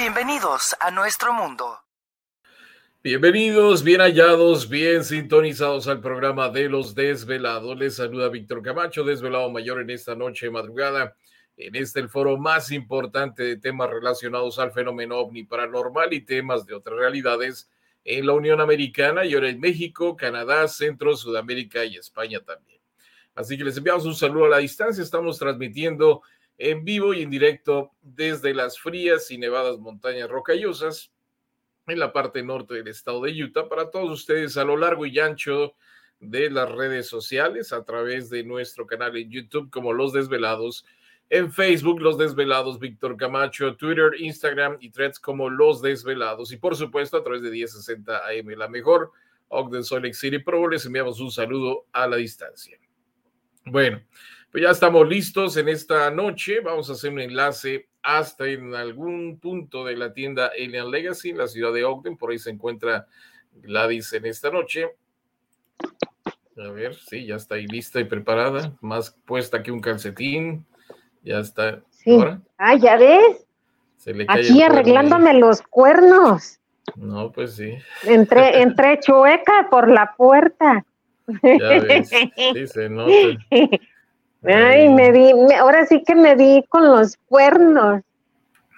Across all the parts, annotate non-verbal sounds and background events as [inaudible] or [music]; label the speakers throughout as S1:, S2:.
S1: Bienvenidos a nuestro mundo.
S2: Bienvenidos, bien hallados, bien sintonizados al programa de los desvelados. Les saluda Víctor Camacho, desvelado mayor en esta noche de madrugada en este el foro más importante de temas relacionados al fenómeno ovni paranormal y temas de otras realidades en la Unión Americana y ahora en México, Canadá, Centro, Sudamérica y España también. Así que les enviamos un saludo a la distancia. Estamos transmitiendo en vivo y en directo desde las frías y nevadas montañas rocallosas en la parte norte del estado de Utah para todos ustedes a lo largo y ancho de las redes sociales a través de nuestro canal en YouTube como Los Desvelados en Facebook, Los Desvelados, Víctor Camacho, Twitter, Instagram y threads como Los Desvelados. Y por supuesto, a través de 1060 AM, la mejor, Ogden Salt City Pro, les enviamos un saludo a la distancia. Bueno, pues ya estamos listos en esta noche. Vamos a hacer un enlace hasta en algún punto de la tienda Alien Legacy, en la ciudad de Ogden. Por ahí se encuentra Gladys en esta noche. A ver, sí, ya está ahí lista y preparada, más puesta que un calcetín. Ya está.
S3: Sí. Ah, ya ves. Aquí arreglándome los cuernos.
S2: No, pues sí.
S3: Entré, [laughs] entré chueca por la puerta.
S2: Ya ves. Sí, se nota.
S3: Ay, me di, ahora sí que me di con los cuernos.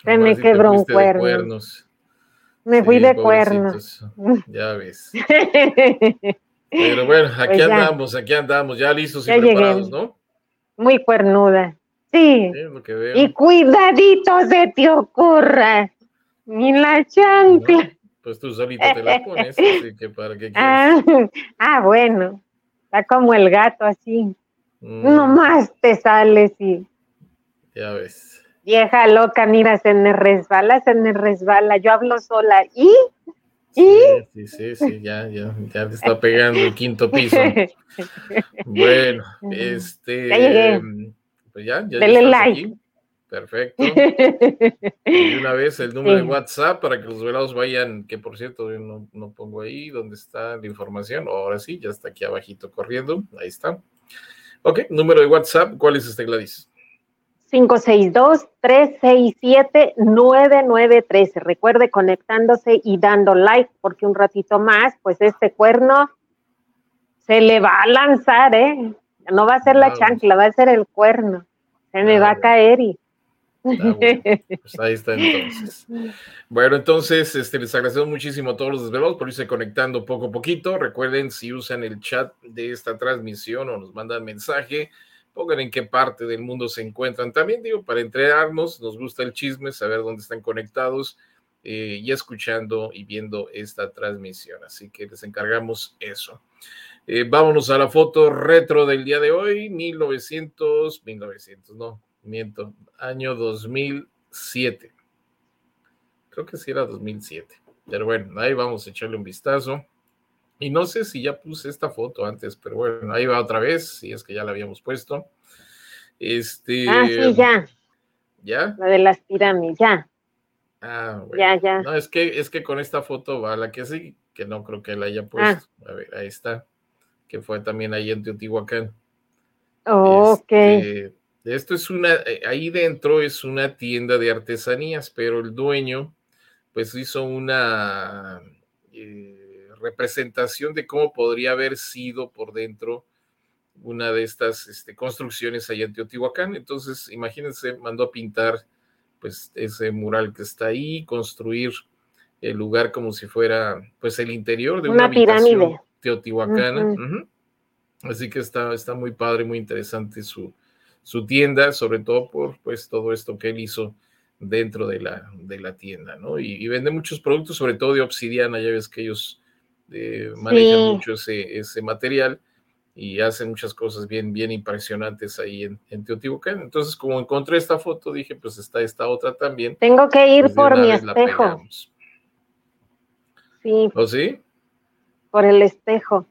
S3: Se me quebró un cuerno. Me fui de cuernos. [laughs]
S2: Ya ves. [laughs] Pero bueno, aquí pues andamos, aquí andamos, ya listos y preparados, ¿no?
S3: Muy cuernuda. Sí. Y cuidadito se te ocurra. Ni la chancla.
S2: pues tú solito te la pones, así que para qué [laughs]
S3: ah, ah, bueno. Está como el gato así. Mm. Nomás te sales y.
S2: Ya ves.
S3: Vieja loca, mira, se me resbala, se me resbala. Yo hablo sola y. ¿Y?
S2: Sí, sí, sí, ya, ya, ya te está pegando el quinto piso. [laughs] Bueno, este.
S3: Ya
S2: pues ya, ya
S3: Dele like.
S2: Perfecto. [laughs] Y una vez el número de WhatsApp para que los velados vayan, que por cierto yo no, no, pongo ahí donde está la información. Ahora sí, ya está aquí abajito corriendo. Ahí está. Ok, número de WhatsApp, ¿cuál es este Gladys?
S3: 562-367-9913. Recuerde conectándose y dando like, porque un ratito más, pues este cuerno se le va a lanzar, ¿eh? No va a ser la chancla, va a ser el cuerno. Se me va a caer y. [laughs]
S2: Pues ahí está entonces. [laughs] Bueno, entonces este, les agradecemos muchísimo a todos los desvelados por irse conectando poco a poquito. Recuerden, si usan el chat de esta transmisión o nos mandan mensaje, pongan en qué parte del mundo se encuentran. También digo, para entrenarnos, nos gusta el chisme, saber dónde están conectados eh, y escuchando y viendo esta transmisión. Así que les encargamos eso. Eh, vámonos a la foto retro del día de hoy, 1900, 1900, no, miento, año 2007. Creo que sí era 2007. Pero bueno, ahí vamos a echarle un vistazo. Y no sé si ya puse esta foto antes, pero bueno, ahí va otra vez, si es que ya la habíamos puesto. Este.
S3: Ah, sí, ya.
S2: ¿Ya?
S3: La de las pirámides, ya.
S2: Ah, bueno.
S3: Ya, ya.
S2: No, es que, es que con esta foto va la que sí, que no creo que la haya puesto. Ah. A ver, ahí está que fue también ahí en Teotihuacán.
S3: ok.
S2: Este, esto es una, eh, ahí dentro es una tienda de artesanías, pero el dueño pues hizo una eh, representación de cómo podría haber sido por dentro una de estas este, construcciones allá en Teotihuacán. Entonces, imagínense, mandó a pintar pues ese mural que está ahí, construir el lugar como si fuera pues el interior de una, una pirámide teotihuacana. Así que está, está muy padre, muy interesante su, su tienda, sobre todo por pues todo esto que él hizo dentro de la, de la tienda, ¿no? Y, vende muchos productos, sobre todo de obsidiana, ya ves que ellos eh, manejan mucho ese, ese material. y hacen muchas cosas bien, bien impresionantes ahí en, Teotihuacán. Entonces, como encontré esta foto, dije, pues está esta otra también.
S3: Tengo que ir pues, por mi espejo.
S2: Sí. ¿O sí?
S3: Por el espejo.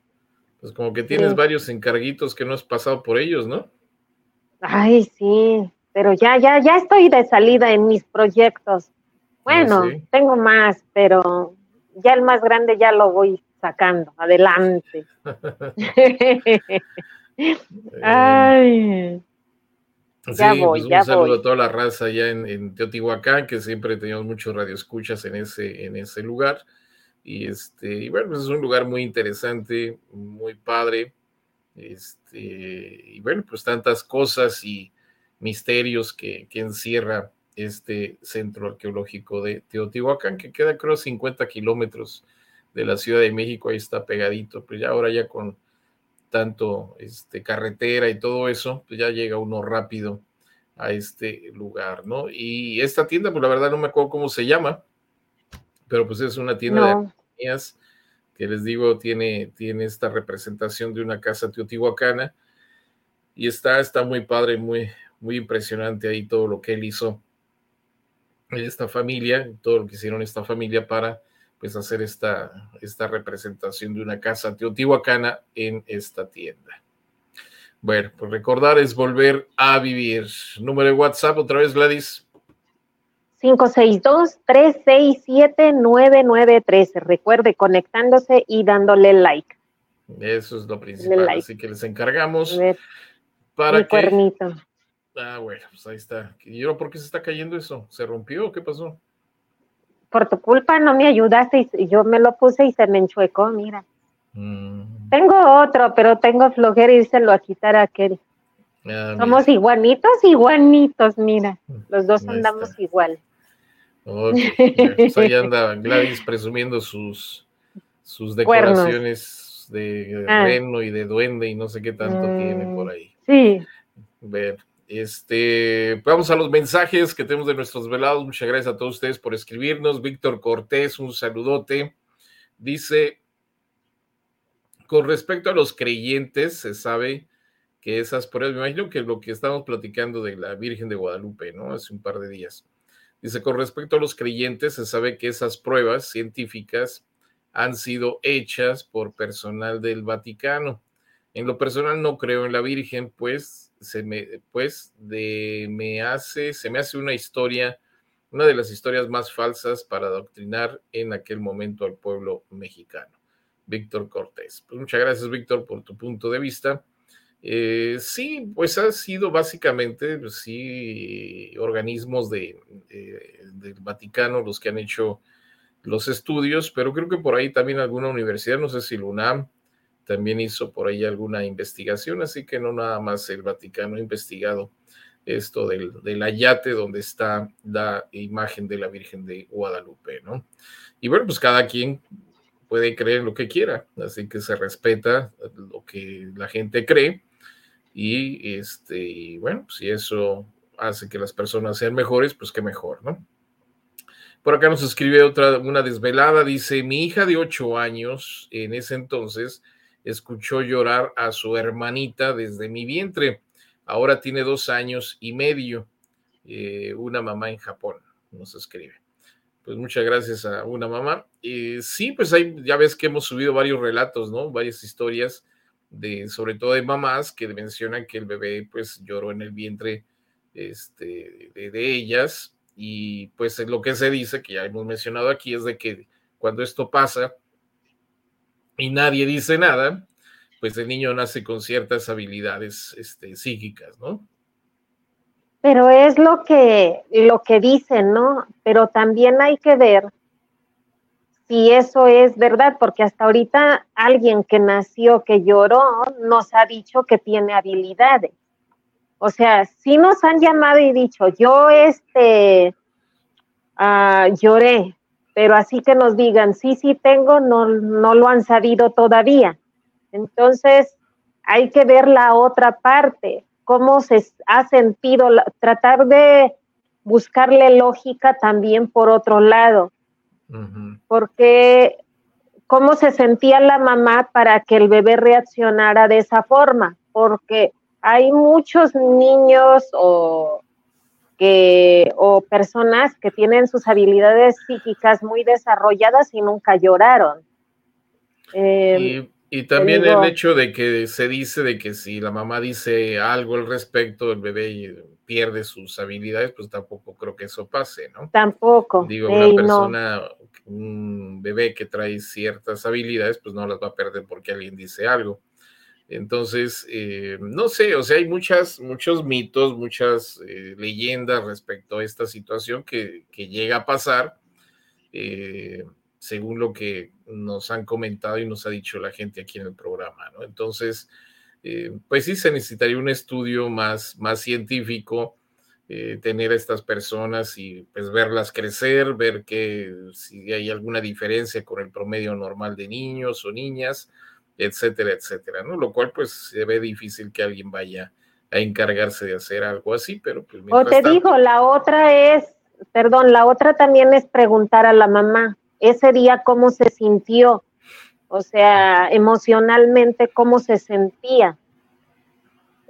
S2: Pues como que tienes varios encarguitos que no has pasado por ellos, ¿no?
S3: Ay, sí, pero ya, ya, ya estoy de salida en mis proyectos. Bueno, tengo más, pero ya el más grande ya lo voy sacando. Adelante. [laughs]
S2: Ay. ya voy, pues un saludo a toda la raza allá en, Teotihuacán, que siempre teníamos muchos radioescuchas en ese, en ese lugar. Y este, bueno, pues es un lugar muy interesante, muy padre. Este, y bueno, pues tantas cosas y misterios que, que encierra este centro arqueológico de Teotihuacán, que queda creo 50 kilómetros de la Ciudad de México, ahí está pegadito, pues ya ahora ya con tanto este, carretera y todo eso, pues ya llega uno rápido a este lugar, ¿no? Y esta tienda, pues la verdad no me acuerdo cómo se llama, pero pues es una tienda de artesanías que les digo, tiene, tiene esta representación de una casa teotihuacana y está, está muy padre, muy, muy impresionante ahí todo lo que él hizo en esta familia, todo lo que hicieron esta familia para pues hacer esta, esta representación de una casa teotihuacana en esta tienda. Bueno, pues recordar es volver a vivir. Número de WhatsApp, otra vez, Gladys.
S3: 562-367-9913. Recuerde conectándose y dándole like.
S2: Eso es lo principal. Así que les encargamos para
S3: Mi cuernito.
S2: Ah, bueno, pues ahí está. ¿Y por qué se está cayendo eso? ¿Se rompió qué pasó?
S3: Por tu culpa no me ayudaste y yo me lo puse y se me enchuecó, mira. Mm. Tengo otro, pero tengo flojera y se lo a quitar a aquel. Ah, Somos iguanitos, iguanitos, mira. Los dos andamos igual.
S2: Pues ahí anda Gladys presumiendo sus, sus decoraciones de ah. reno y de duende y no sé qué tanto tiene por ahí.
S3: Sí.
S2: Ver. Este, vamos a los mensajes que tenemos de nuestros velados. Muchas gracias a todos ustedes por escribirnos. Víctor Cortés, un saludote. Dice, con respecto a los creyentes, se sabe que esas pruebas, me imagino que lo que estamos platicando de la Virgen de Guadalupe, ¿no? Hace un par de días. Dice, con respecto a los creyentes, se sabe que esas pruebas científicas han sido hechas por personal del Vaticano. En lo personal no creo en la Virgen, pues se me, pues, de, me hace, se me hace una historia, una de las historias más falsas para adoctrinar en aquel momento al pueblo mexicano. Víctor Cortés. Pues muchas gracias, Víctor, por tu punto de vista. Eh, sí, pues ha sido básicamente, pues, sí, organismos de, del Vaticano los que han hecho los estudios, pero creo que por ahí también alguna universidad, no sé si la también hizo por ahí alguna investigación, así que no nada más el Vaticano ha investigado esto del, del ayate donde está la imagen de la Virgen de Guadalupe, ¿no? Y bueno, pues cada quien puede creer lo que quiera, así que se respeta lo que la gente cree y este, y bueno, si eso hace que las personas sean mejores, pues qué mejor, ¿no? Por acá nos escribe otra, una desvelada, dice, mi hija de ocho años en ese entonces escuchó llorar a su hermanita desde mi vientre. Ahora tiene dos años y medio. Eh, una mamá en Japón nos escribe. Pues muchas gracias a una mamá. y sí, pues hay, ya ves que hemos subido varios relatos, ¿no? Varias historias de, sobre todo de mamás que mencionan que el bebé pues lloró en el vientre este, de, de ellas. Y pues lo que se dice, que ya hemos mencionado aquí, es de que cuando esto pasa, y nadie dice nada, pues el niño nace con ciertas habilidades este, psíquicas, ¿no?
S3: Pero es lo que, lo que dicen, ¿no? Pero también hay que ver si eso es verdad, porque hasta ahorita alguien que nació, que lloró, nos ha dicho que tiene habilidades. O sea, si nos han llamado y dicho, yo este, uh, lloré, pero así que nos digan, sí, sí tengo, no, no lo han sabido todavía. Entonces, hay que ver la otra parte, cómo se ha sentido, tratar de buscarle lógica también por otro lado, porque cómo se sentía la mamá para que el bebé reaccionara de esa forma, porque hay muchos niños o que o personas que tienen sus habilidades psíquicas muy desarrolladas y nunca lloraron.
S2: Em, y, también el hecho de que se dice de que si la mamá dice algo al respecto, el bebé pierde sus habilidades, pues tampoco creo que eso pase, ¿no?
S3: Tampoco.
S2: Digo, una persona, un bebé que trae ciertas habilidades, pues no las va a perder porque alguien dice algo. Entonces, eh, no sé, o sea, hay muchas, muchos mitos, muchas eh, leyendas respecto a esta situación que, llega a pasar, eh, según lo que nos han comentado y nos ha dicho la gente aquí en el programa, ¿no? Entonces, pues sí se necesitaría un estudio más, más científico, tener a estas personas y pues verlas crecer, ver que si hay alguna diferencia con el promedio normal de niños o niñas, etcétera, etcétera, ¿no? Lo cual pues se ve difícil que alguien vaya a encargarse de hacer algo así, pero pues...
S3: O te digo, la otra es, perdón, la otra también es preguntar a la mamá, ese día cómo se sintió, o sea, emocionalmente cómo se sentía.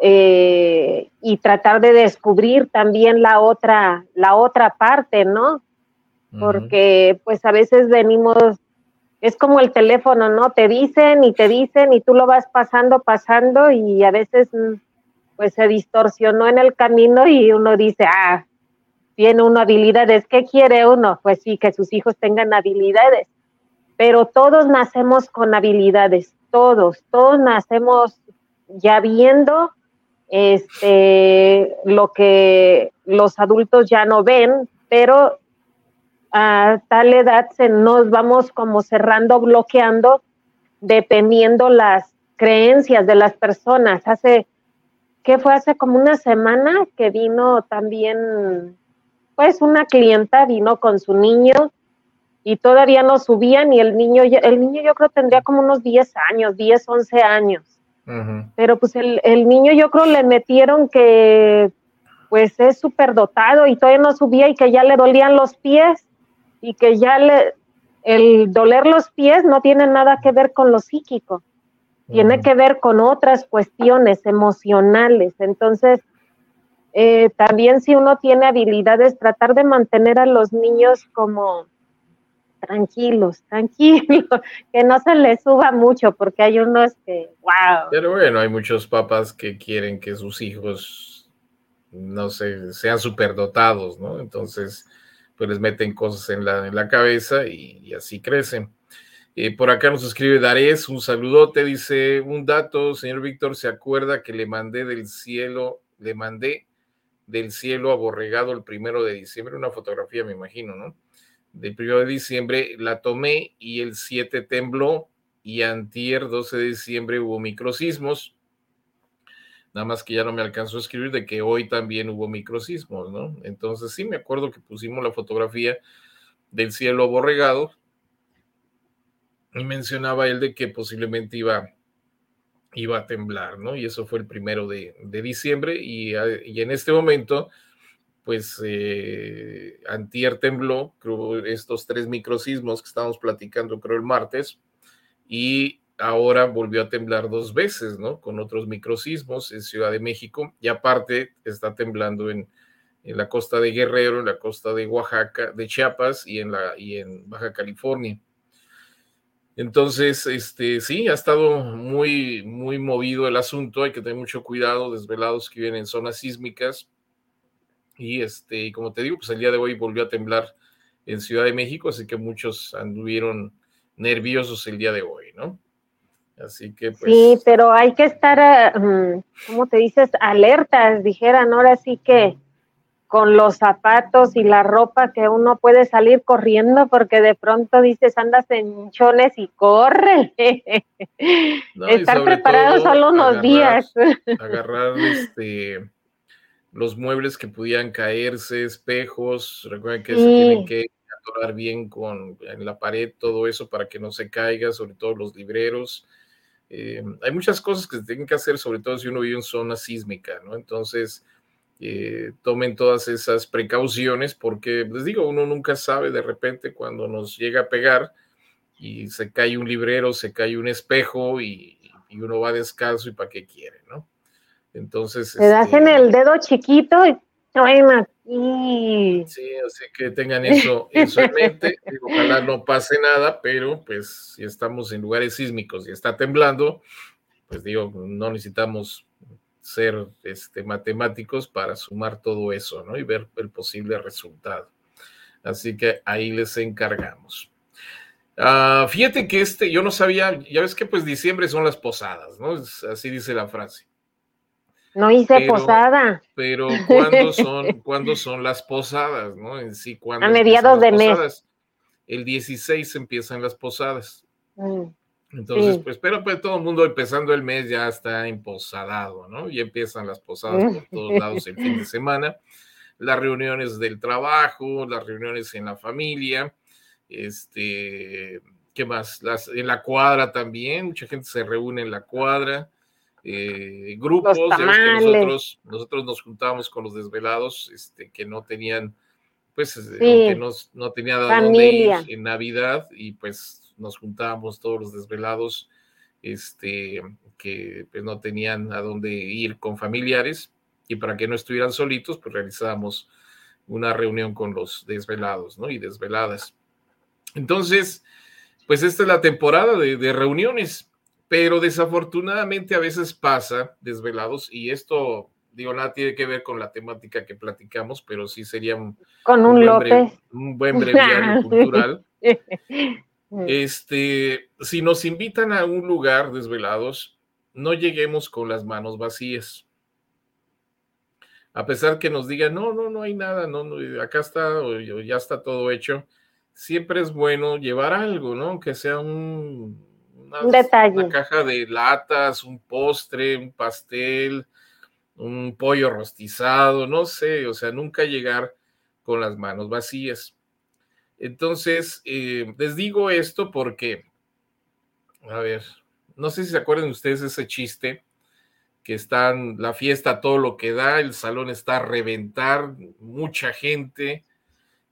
S3: Eh, y tratar de descubrir también la otra, la otra parte, ¿no? Porque pues a veces venimos es como el teléfono, ¿no? Te dicen y te dicen y tú lo vas pasando, pasando y a veces mm, pues se distorsionó en el camino y uno dice, ah, tiene uno habilidades, ¿qué quiere uno? Pues sí, que sus hijos tengan habilidades, pero todos nacemos con habilidades, todos, todos nacemos ya viendo este, lo que los adultos ya no ven, pero a tal edad se nos vamos como cerrando, bloqueando, dependiendo las creencias de las personas. Hace, ¿qué fue? Hace como una semana que vino también, pues una clienta vino con su niño y todavía no subían y el niño, el niño yo creo tendría como unos 10 años, 10, 11 años. Pero pues el, el niño yo creo le metieron que pues es súper dotado y todavía no subía y que ya le dolían los pies y que ya le, el doler los pies no tiene nada que ver con lo psíquico, tiene que ver con otras cuestiones emocionales. Entonces, eh, también si uno tiene habilidades, tratar de mantener a los niños como tranquilos, tranquilos, [laughs] que no se les suba mucho, porque hay unos que, wow.
S2: Pero bueno, hay muchos papás que quieren que sus hijos, no sé, sean superdotados, ¿no? Entonces, pues les meten cosas en la, en la cabeza y, así crecen. Eh, por acá nos escribe Darés, un saludote, dice un dato, señor Víctor, ¿se acuerda que le mandé del cielo, le mandé del cielo aborregado el primero de diciembre? Una fotografía, me imagino, ¿no? Del primero de diciembre la tomé y el 7 tembló y antier 12 de diciembre hubo microsismos nada más que ya no me alcanzó a escribir de que hoy también hubo microsismos, ¿no? Entonces sí me acuerdo que pusimos la fotografía del cielo aborregado y mencionaba él de que posiblemente iba, iba a temblar, ¿no? Y eso fue el primero de, diciembre y, en este momento, pues eh, antier tembló, creo, estos tres microsismos que estábamos platicando, creo, el martes, y ahora volvió a temblar dos veces, ¿no? Con otros microsismos en Ciudad de México y aparte está temblando en, la costa de Guerrero, en la costa de Oaxaca, de Chiapas y en, la, y en Baja California. Entonces, este, sí, ha estado muy, muy movido el asunto, hay que tener mucho cuidado, desvelados que viven en zonas sísmicas. Y este, como te digo, pues el día de hoy volvió a temblar en Ciudad de México, así que muchos anduvieron nerviosos el día de hoy, ¿no? Así que pues...
S3: Sí, pero hay que estar, eh, mm, ¿cómo te dices? Alertas, dijeran, ahora sí que con los zapatos y la ropa que uno puede salir corriendo porque de pronto dices andas en chones y corre. estar preparados solo unos días.
S2: agarrar este los muebles que pudieran caerse, espejos, recuerden que se tienen que atorar bien con en la pared, todo eso para que no se caiga, sobre todo los libreros. Eh, hay muchas cosas que se tienen que hacer, sobre todo si uno vive en zona sísmica, ¿no? Entonces, eh, tomen todas esas precauciones porque, les digo, uno nunca sabe de repente cuando nos llega a pegar, y se cae un librero, se cae un espejo y, uno va descalzo y para qué quiere, ¿no? Entonces...
S3: Te das en este el dedo chiquito y aquí.
S2: Sí, así que tengan eso, eso en mente. [laughs] Ojalá no pase nada, pero pues si estamos en lugares sísmicos y está temblando, pues digo, no necesitamos ser este, matemáticos para sumar todo eso, ¿no? Y ver el posible resultado. Así que ahí les encargamos. Ah, fíjate que este, yo no sabía, ya ves que pues diciembre son las posadas, ¿no? así dice la frase.
S3: No hice posada.
S2: Pero [laughs] ¿cuándo son, ¿cuándo son las posadas, no? En sí, ¿cuándo
S3: A mediados de mes.
S2: El 16 empiezan las posadas. Mm. Entonces, pues, pero pues todo el mundo empezando el mes ya está emposadado, ¿no? Y empiezan las posadas por todos lados el fin de [laughs] semana, las reuniones del trabajo, las reuniones en la familia, este, ¿qué más? Las, en la cuadra también, mucha gente se reúne en la cuadra, eh, grupos, nosotros, nosotros nos juntábamos con los desvelados, este, que no tenían, pues, eh, que no, no tenían dónde ir en Navidad y pues nos juntábamos todos los desvelados, este, que pues, no tenían a dónde ir con familiares y para que no estuvieran solitos, pues realizábamos una reunión con los desvelados, ¿no? Y desveladas. Entonces, pues esta es la temporada de, de reuniones, pero desafortunadamente a veces pasa desvelados y esto digo, nada tiene que ver con la temática que platicamos, pero sí sería un,
S3: con un, buen,
S2: un buen breviario [laughs] cultural. Este, si nos invitan a un lugar desvelados, no lleguemos con las manos vacías. A pesar que nos digan, no, no, no hay nada, no, acá está, o, ya está todo hecho, siempre es bueno llevar algo, ¿no? Aunque sea un,
S3: una, detalle.
S2: Una caja de latas, un postre, un pastel, un pollo rostizado, no sé, o sea, nunca llegar con las manos vacías. Entonces, eh, les digo esto porque, a ver, no sé si se acuerdan ustedes ese chiste, que están la fiesta todo lo que da, el salón está a reventar, mucha gente,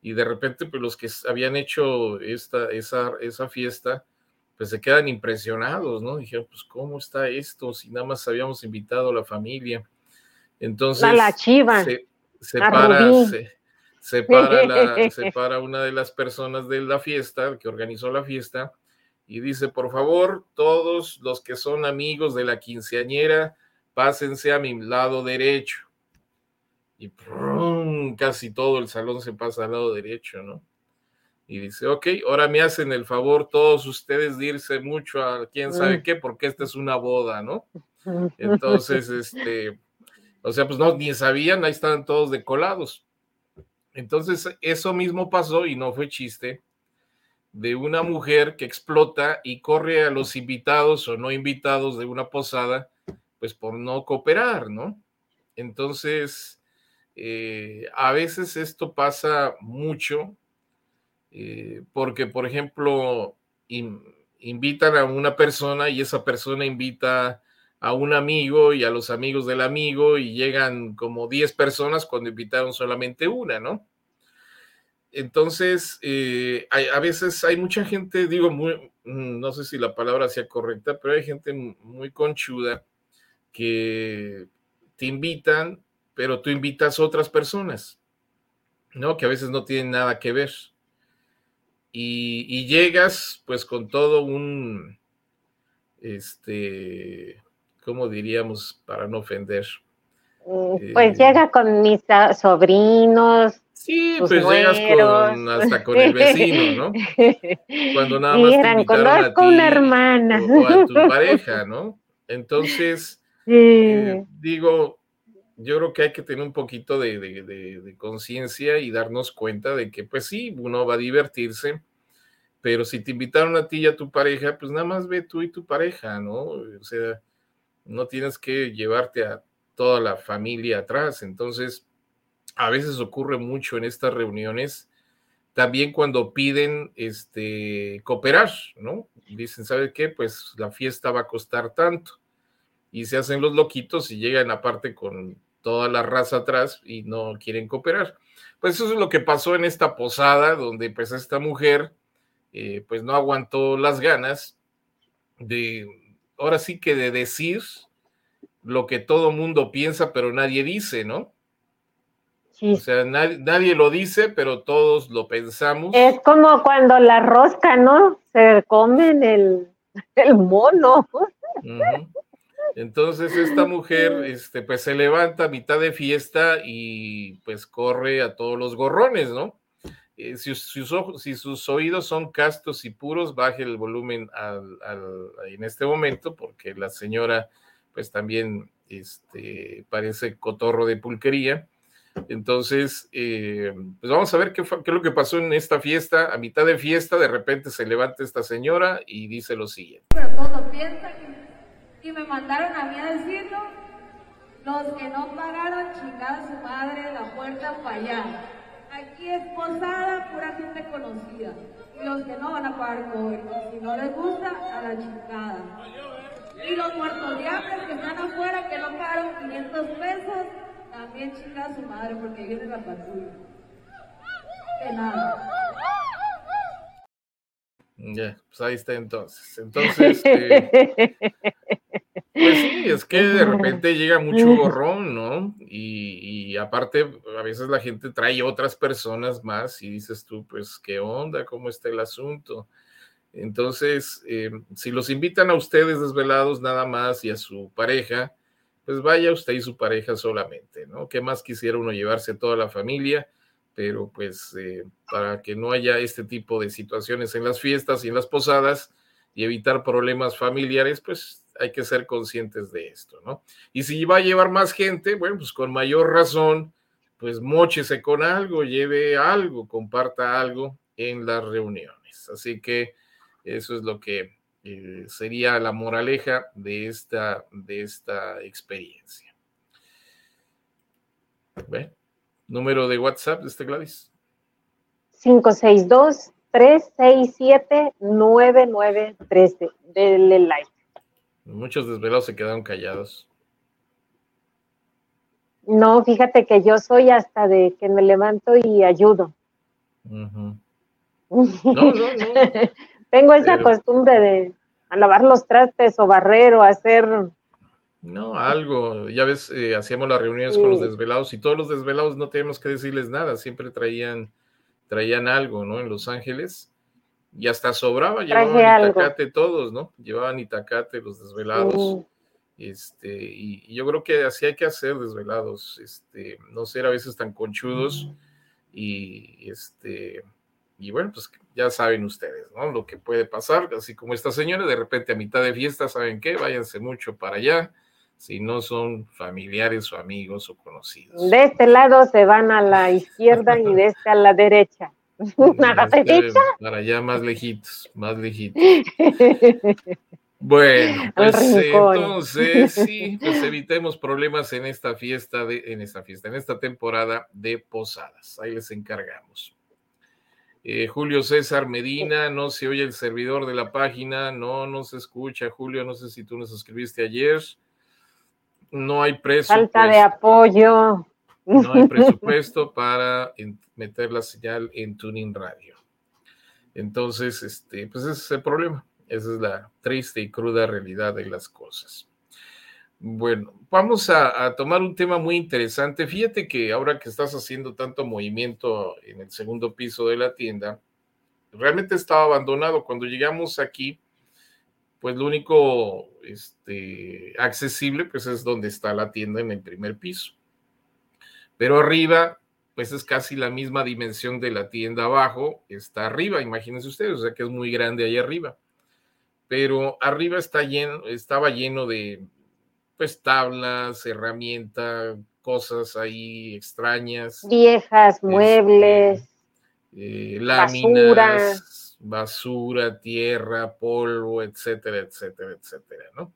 S2: y de repente, pues los que habían hecho esta, esa, esa fiesta, pues se quedan impresionados, ¿no? Dijeron, pues, ¿cómo está esto? Si nada más habíamos invitado a la familia. Entonces,
S3: la, chiva.
S2: Se, para, se, se [laughs] para, una de las personas de la fiesta, que organizó la fiesta, y dice, por favor, todos los que son amigos de la quinceañera, pásense a mi lado derecho. Y casi todo el salón se pasa al lado derecho, ¿no? Y dice, ok, ahora me hacen el favor todos ustedes de irse mucho a quién sabe qué, porque esta es una boda, ¿no? [laughs] Entonces, este, o sea, pues no, ni sabían, ahí estaban todos decolados. Entonces, eso mismo pasó y no fue chiste de una mujer que explota y corre a los invitados o no invitados de una posada, pues por no cooperar, ¿no? Entonces, eh, a veces esto pasa mucho eh, porque, por ejemplo, invitan a una persona y esa persona invita a un amigo y a los amigos del amigo y llegan como 10 personas cuando invitaron solamente una, ¿no? Entonces, eh, a veces hay mucha gente, digo, muy, mm, no sé si la palabra sea correcta, pero hay gente muy conchuda que te invitan, pero tú invitas a otras personas, ¿no? Que a veces no tienen nada que ver. Y, y llegas pues con todo un, este, ¿cómo diríamos para no ofender?
S3: Mm, pues eh, llega con mis sobrinos.
S2: Sí, pues llegas con, hasta con el vecino, ¿no? [laughs] Cuando nada más te
S3: conozco a una hermana.
S2: O, a tu [laughs] pareja, ¿no? Entonces, eh, digo, yo creo que hay que tener un poquito de, de conciencia y darnos cuenta de que, pues sí, uno va a divertirse, pero si te invitaron a ti y a tu pareja, pues nada más ve tú y tu pareja, ¿no? O sea, no tienes que llevarte a toda la familia atrás. Entonces, a veces ocurre mucho en estas reuniones, también cuando piden este, cooperar, ¿no? Dicen, ¿sabe qué? Pues la fiesta va a costar tanto. Y se hacen los loquitos y llegan aparte con toda la raza atrás y no quieren cooperar. Pues eso es lo que pasó en esta posada, donde pues esta mujer eh, pues no aguantó las ganas de, ahora sí que de decir lo que todo mundo piensa, pero nadie dice, ¿no? O sea, nadie, lo dice, pero todos lo pensamos.
S3: Es como cuando la rosca, ¿no? Se comen el, [laughs] el mono.
S2: Entonces esta mujer, este, pues se levanta a mitad de fiesta y pues corre a todos los gorrones, ¿no? Eh, si, sus ojos, si sus oídos son castos y puros, baje el volumen en este momento, porque la señora, pues también este, parece cotorro de pulquería. Entonces, eh, pues vamos a ver qué, qué, es lo que pasó en esta fiesta. A mitad de fiesta, de repente se levanta esta señora y dice lo siguiente.
S4: Y me mandaron a mí a decirlo, los que no pagaron, chingada su madre, la puerta para allá. Aquí es posada, pura gente conocida. Y los que no van a pagar cobre. Si no les gusta, a la chingada. Y los muertos diablos que están afuera, que no pagaron 500 pesos, también chinga su madre porque viene la patrulla. De nada.
S2: Ya, pues ahí está entonces. Entonces, eh, [laughs] pues sí, es que de repente llega mucho [laughs] gorrón, ¿no? Y, y, aparte, a veces la gente trae otras personas más y dices tú, pues, ¿qué onda? ¿Cómo está el asunto? Entonces, eh, si los invitan a ustedes desvelados nada más y a su pareja, pues vaya usted y su pareja solamente, ¿no? ¿Qué más quisiera uno llevarse a toda la familia? Pero pues eh, para que no haya este tipo de situaciones en las fiestas y en las posadas y evitar problemas familiares, pues hay que ser conscientes de esto, ¿no? Y si va a llevar más gente, bueno, pues con mayor razón, pues mochese con algo, lleve algo, comparta algo en las reuniones. Así que eso es lo que eh, sería la moraleja de esta, de esta experiencia. ¿Ve? Número de WhatsApp de este Gladys.
S3: 562-367-9913. Denle like.
S2: Muchos desvelados se quedaron callados.
S3: No, fíjate que yo soy hasta de que me levanto y ayudo. [laughs] No, no, no. Tengo esa costumbre de lavar los trastes o barrer o hacer.
S2: No, algo. Ya ves, eh, hacíamos las reuniones con los desvelados y todos los desvelados no teníamos que decirles nada, siempre traían, traían algo, ¿no? En Los Ángeles. Y hasta sobraba, llevaban itacate todos, ¿no? Llevaban itacate los desvelados. Este, y, y, yo creo que así hay que hacer desvelados, este, no ser a veces tan conchudos y este y bueno, pues ya saben ustedes, ¿no? Lo que puede pasar, así como esta señora, de repente a mitad de fiesta, ¿saben qué? Váyanse mucho para allá, si no son familiares o amigos o conocidos.
S3: De este lado se van a la izquierda y de este a la derecha.
S2: ¿A la derecha? Para allá más lejitos, más lejitos. [laughs] Bueno, pues entonces sí, [laughs] pues evitemos problemas en esta fiesta de, en esta fiesta, en esta temporada de posadas. Ahí les encargamos. Eh, Julio César Medina, no se oye el servidor de la página, no, no se escucha. Julio, no sé si tú nos escribiste ayer. No hay presupuesto.
S3: Falta de apoyo.
S2: No hay [laughs] presupuesto para meter la señal en Tuning Radio. Entonces, este, pues ese es el problema. Esa es la triste y cruda realidad de las cosas. Bueno, vamos a, tomar un tema muy interesante. Fíjate que ahora que estás haciendo tanto movimiento en el segundo piso de la tienda, realmente estaba abandonado. Cuando llegamos aquí, pues lo único este, accesible pues es donde está la tienda en el primer piso. Pero arriba, pues es casi la misma dimensión de la tienda abajo, está arriba, imagínense ustedes, o sea que es muy grande ahí arriba. Pero arriba está lleno, estaba lleno de, pues tablas, herramientas, cosas ahí extrañas.
S3: Viejas, este, muebles,
S2: eh, láminas, basura. tierra, polvo, etcétera, etcétera, etcétera, ¿no?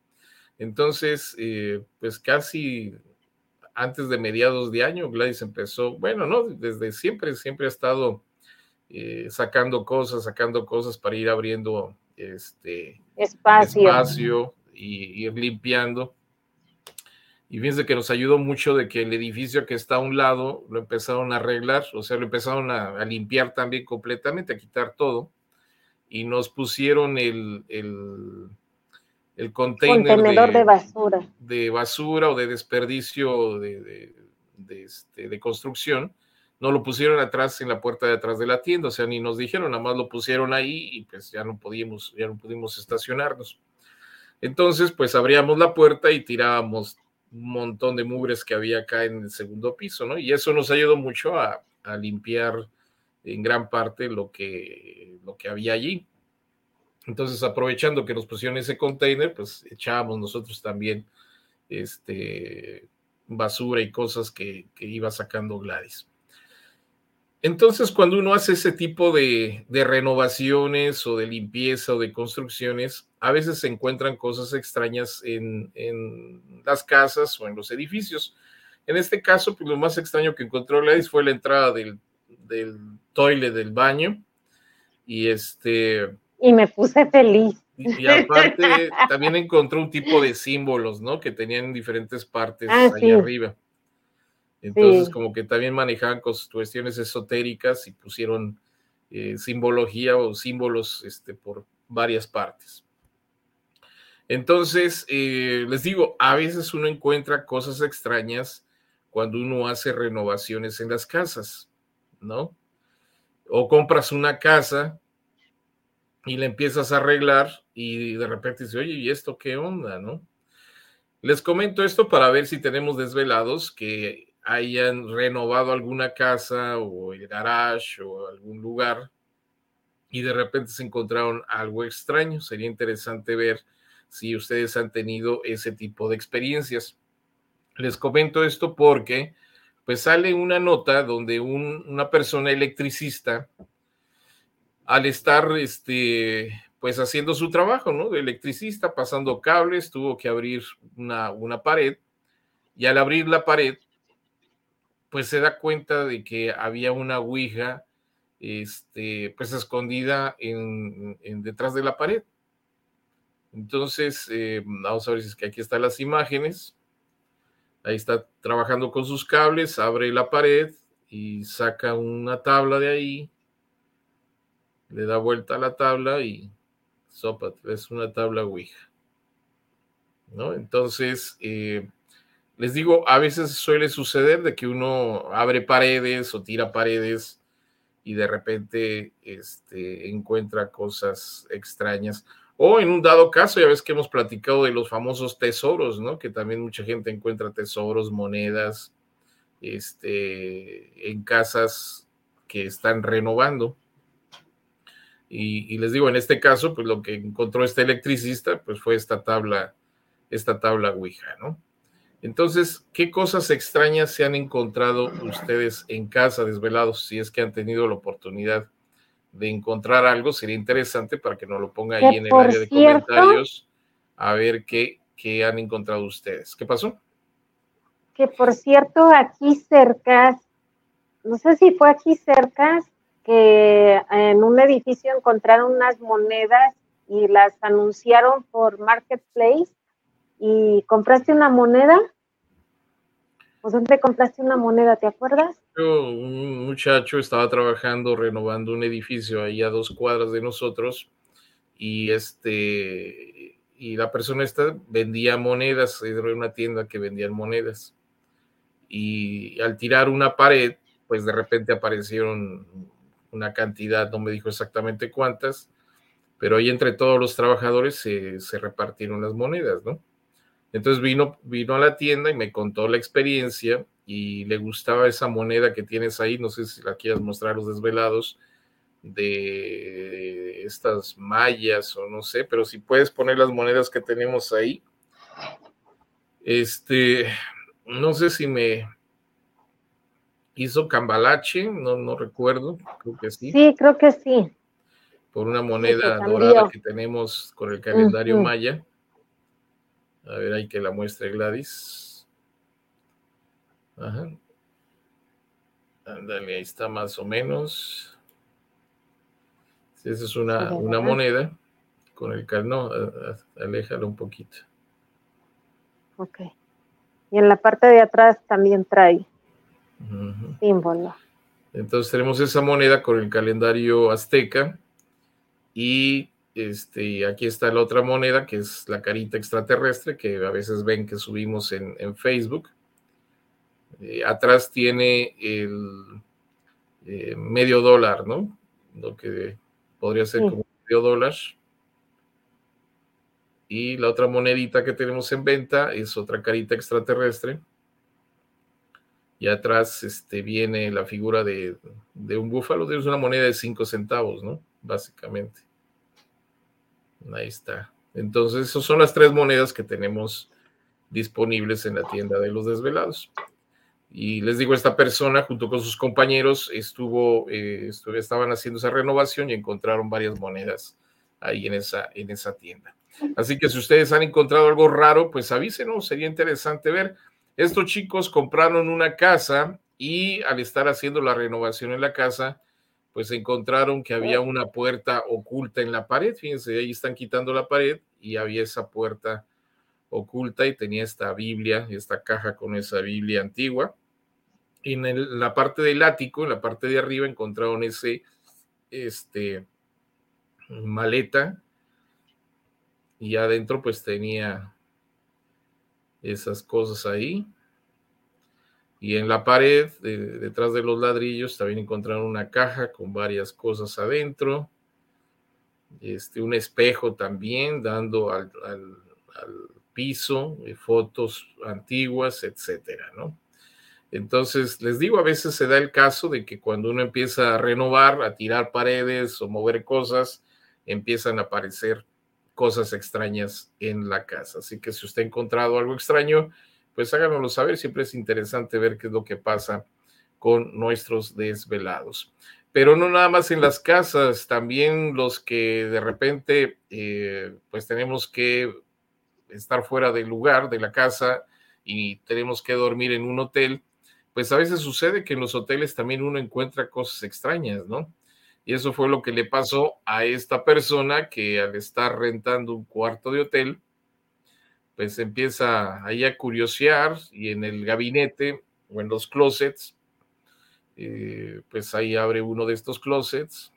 S2: Entonces, eh, pues casi antes de mediados de año, Gladys empezó, bueno, no, desde siempre, siempre ha estado eh, sacando cosas, sacando cosas para ir abriendo este
S3: espacio,
S2: espacio y ir limpiando. Y fíjense que nos ayudó mucho de que el edificio que está a un lado lo empezaron a arreglar, o sea, lo empezaron a, limpiar también completamente, a quitar todo. y nos pusieron el, el,
S3: el contenedor de, basura.
S2: De basura o de desperdicio de, de, este, de construcción. No lo pusieron atrás en la puerta de atrás de la tienda, o sea, ni nos dijeron, nada más lo pusieron ahí y pues ya no podíamos, ya no pudimos estacionarnos. Entonces, pues abríamos la puerta y tirábamos un montón de mugres que había acá en el segundo piso, ¿no? Y eso nos ayudó mucho a, a limpiar en gran parte lo que, lo que había allí. Entonces, aprovechando que nos pusieron ese container, pues echábamos nosotros también este, basura y cosas que, iba sacando Gladys. Entonces, cuando uno hace ese tipo de, renovaciones o de limpieza o de construcciones, a veces se encuentran cosas extrañas en, en, las casas o en los edificios. En este caso, pues lo más extraño que encontró Gladys fue la entrada del, del toile del baño. Y este.
S3: Y me puse feliz.
S2: Y, aparte, también encontró un tipo de símbolos, ¿no? Que tenían diferentes partes ah, ahí arriba. Entonces, como que también manejaban cuestiones esotéricas y pusieron eh, simbología o símbolos este, por varias partes. Entonces, eh, les digo, a veces uno encuentra cosas extrañas cuando uno hace renovaciones en las casas, ¿no? O compras una casa y la empiezas a arreglar y de repente dices, oye, ¿y esto qué onda, no? Les comento esto para ver si tenemos desvelados que hayan renovado alguna casa o el garage o algún lugar y de repente se encontraron algo extraño. Sería interesante ver si ustedes han tenido ese tipo de experiencias. Les comento esto porque pues sale una nota donde una persona electricista al estar este pues haciendo su trabajo, ¿no? De electricista, pasando cables, tuvo que abrir una, una pared y al abrir la pared pues se da cuenta de que había una ouija este, pues escondida en, detrás de la pared. Entonces, eh, vamos a ver si es que aquí están las imágenes. Ahí está trabajando con sus cables, abre la pared y saca una tabla de ahí, le da vuelta a la tabla y sopa, es una tabla Ouija. ¿No? Entonces, eh, les digo, a veces suele suceder de que uno abre paredes o tira paredes y de repente este, encuentra cosas extrañas. O en un dado caso, ya ves que hemos platicado de los famosos tesoros, ¿no? Que también mucha gente encuentra tesoros, monedas, este, en casas que están renovando. Y, y, les digo, en este caso, pues lo que encontró este electricista, pues fue esta tabla, esta tabla Ouija, ¿no? Entonces, ¿qué cosas extrañas se han encontrado ustedes en casa desvelados? Si es que han tenido la oportunidad de encontrar algo, sería interesante para que nos lo ponga ahí en el área de comentarios a ver qué, qué han encontrado ustedes. ¿Qué pasó?
S3: Que por cierto, aquí cerca, no sé si fue aquí cerca, que en un edificio encontraron unas monedas y las anunciaron por Marketplace y compraste una moneda. ¿O dónde compraste una moneda? ¿Te acuerdas?
S2: un muchacho estaba trabajando renovando un edificio ahí a dos cuadras de nosotros y este y la persona esta vendía monedas, era una tienda que vendían monedas. Y al tirar una pared, pues de repente aparecieron una cantidad, no me dijo exactamente cuántas, pero ahí entre todos los trabajadores se, se repartieron las monedas, ¿no? Entonces vino, vino a la tienda y me contó la experiencia y le gustaba esa moneda que tienes ahí, no sé si la quieras mostrar los desvelados, de estas mallas o no sé, pero si puedes poner las monedas que tenemos ahí. Este, no sé si me hizo cambalache, no, no recuerdo, creo que sí.
S3: Sí, creo que sí.
S2: Por una moneda dorada que tenemos con el calendario maya. A ver, hay que la muestre Gladys. Ajá. Ándale, ahí está más o menos. Si esa es una, una moneda con el no, aléjalo un poquito.
S3: Ok. Y en la parte de atrás también trae símbolo.
S2: Entonces tenemos esa moneda con el calendario azteca Y este, aquí está la otra moneda, que es la carita extraterrestre, que a veces ven que subimos en, Facebook. Eh, atrás tiene el eh, medio dólar, ¿no? Lo que podría ser como medio dólar. Y la otra monedita que tenemos en venta es otra carita extraterrestre. Y atrás este, viene la figura de, de un búfalo. Es una moneda de 5 centavos, ¿no? Básicamente. Ahí está. Entonces, esas son las tres monedas que tenemos disponibles en la tienda de los desvelados. Y les digo, esta persona junto con sus compañeros estuvo, eh, estaban haciendo esa renovación y encontraron varias monedas ahí en esa, en esa tienda. Así que si ustedes han encontrado algo raro, pues avísenos, sería interesante ver. Estos chicos compraron una casa y al estar haciendo la renovación en la casa, pues encontraron que había una puerta oculta en la pared. Fíjense, ahí están quitando la pared y había esa puerta oculta y tenía esta Biblia, esta caja con esa Biblia antigua. Y en, la parte del ático, en la parte de arriba, encontraron ese, este, maleta y adentro pues tenía esas cosas ahí. Y en la pared, detrás de los ladrillos, también encontraron una caja con varias cosas adentro. Este, un espejo también dando al, piso, eh, fotos antiguas, etcétera, ¿no? Entonces, les digo, a veces se da el caso de que cuando uno empieza a renovar, a tirar paredes o mover cosas, empiezan a aparecer cosas extrañas en la casa. Así que si usted ha encontrado algo extraño, pues háganoslo saber. Siempre es interesante ver qué es lo que pasa con nuestros desvelados. Pero no nada más en las casas, también los que de repente eh, pues tenemos que estar fuera del lugar, de la casa, y tenemos que dormir en un hotel, pues a veces sucede que en los hoteles también uno encuentra cosas extrañas, ¿no? Y eso fue lo que le pasó a esta persona que al estar rentando un cuarto de hotel, pues empieza ahí a curiosear y en el gabinete o en los closets, eh, pues ahí abre uno de estos closets,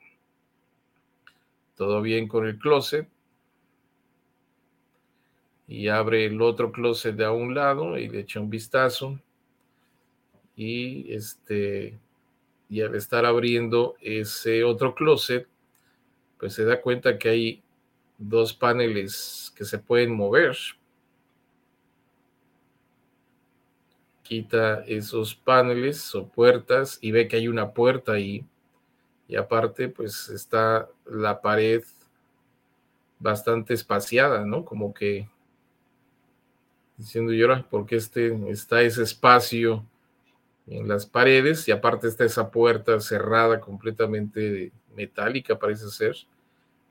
S2: todo bien con el closet, y abre el otro closet de a un lado y le echa un vistazo y este y al estar abriendo ese otro closet pues se da cuenta que hay dos paneles que se pueden mover quita esos paneles o puertas y ve que hay una puerta ahí. Y aparte, pues está la pared bastante espaciada, ¿no? Como que diciendo yo, porque este, está ese espacio en las paredes y aparte está esa puerta cerrada completamente metálica, parece ser,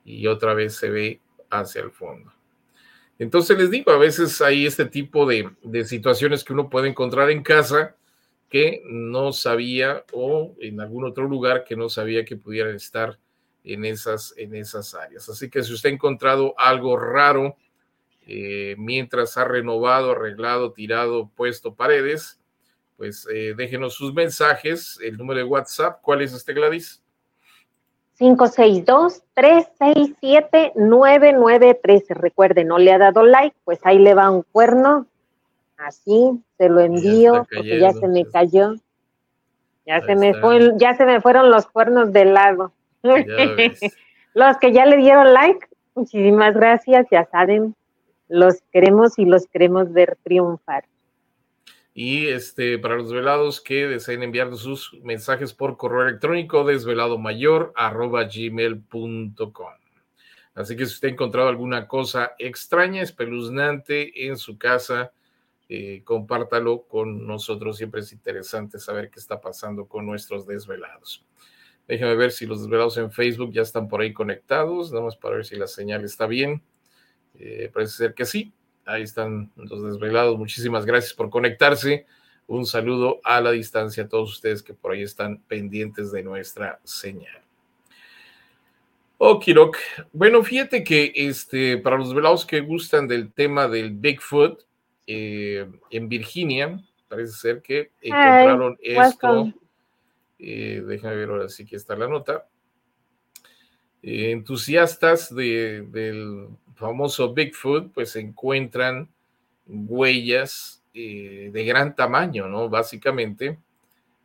S2: y otra vez se ve hacia el fondo. Entonces les digo, a veces hay este tipo de, situaciones que uno puede encontrar en casa que no sabía o en algún otro lugar que no sabía que pudieran estar en esas, en esas áreas. Así que si usted ha encontrado algo raro eh, mientras ha renovado, arreglado, tirado, puesto paredes, pues eh, déjenos sus mensajes. El número de WhatsApp, ¿cuál es este Gladys?
S3: 562-367-9913. Recuerde, no le ha dado like, pues ahí le va un cuerno. Así, se lo envío porque ya se me cayó. Ya se me, fue, ya se me fueron los cuernos del lago. [laughs] los que ya le dieron like, muchísimas gracias, ya saben, los queremos y los queremos ver triunfar.
S2: Y este, para los desvelados que deseen enviar sus mensajes por correo electrónico, desveladomayor.gmail.com. Así que si usted ha encontrado alguna cosa extraña, espeluznante en su casa, eh, compártalo con nosotros. Siempre es interesante saber qué está pasando con nuestros desvelados. Déjame ver si los desvelados en Facebook ya están por ahí conectados, nada más para ver si la señal está bien. Eh, parece ser que sí. Ahí están los desvelados. Muchísimas gracias por conectarse. Un saludo a la distancia a todos ustedes que por ahí están pendientes de nuestra señal. Okirok. Bueno, fíjate que este, para los desvelados que gustan del tema del Bigfoot, eh, en Virginia, parece ser que encontraron esto. Eh, déjame ver ahora sí que está la nota. entusiastas del famoso Bigfoot, pues encuentran huellas eh, de gran tamaño, ¿no? Básicamente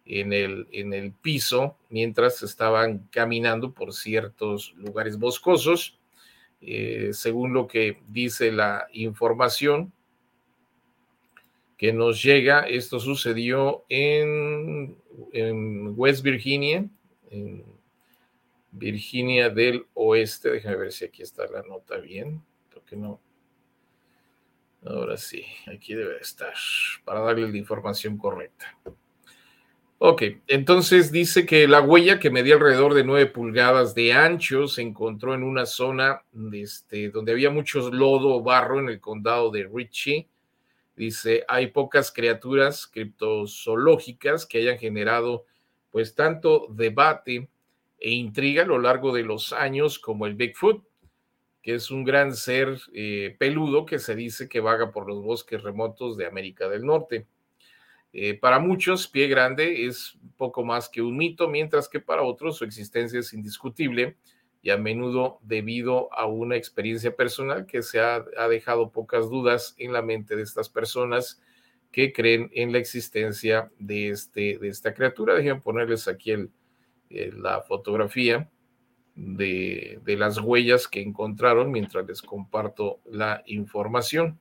S2: en el, en el piso mientras estaban caminando por ciertos lugares boscosos. Eh, según lo que dice la información que nos llega, esto sucedió en, en West Virginia, en Virginia del Oeste. Déjame ver si aquí está la nota bien. Creo que no. Ahora sí, aquí debe estar para darle la información correcta. Ok, entonces dice que la huella que medía alrededor de 9 pulgadas de ancho se encontró en una zona este, donde había mucho lodo o barro en el condado de Ritchie. Dice, hay pocas criaturas criptozoológicas que hayan generado pues tanto debate e intriga a lo largo de los años como el Bigfoot, que es un gran ser eh, peludo que se dice que vaga por los bosques remotos de América del Norte. Eh, para muchos, pie grande es poco más que un mito, mientras que para otros su existencia es indiscutible y a menudo debido a una experiencia personal que se ha, dejado pocas dudas en la mente de estas personas que creen en la existencia de, este, de esta criatura. Déjenme ponerles aquí el, la fotografía de, las huellas que encontraron mientras les comparto la información.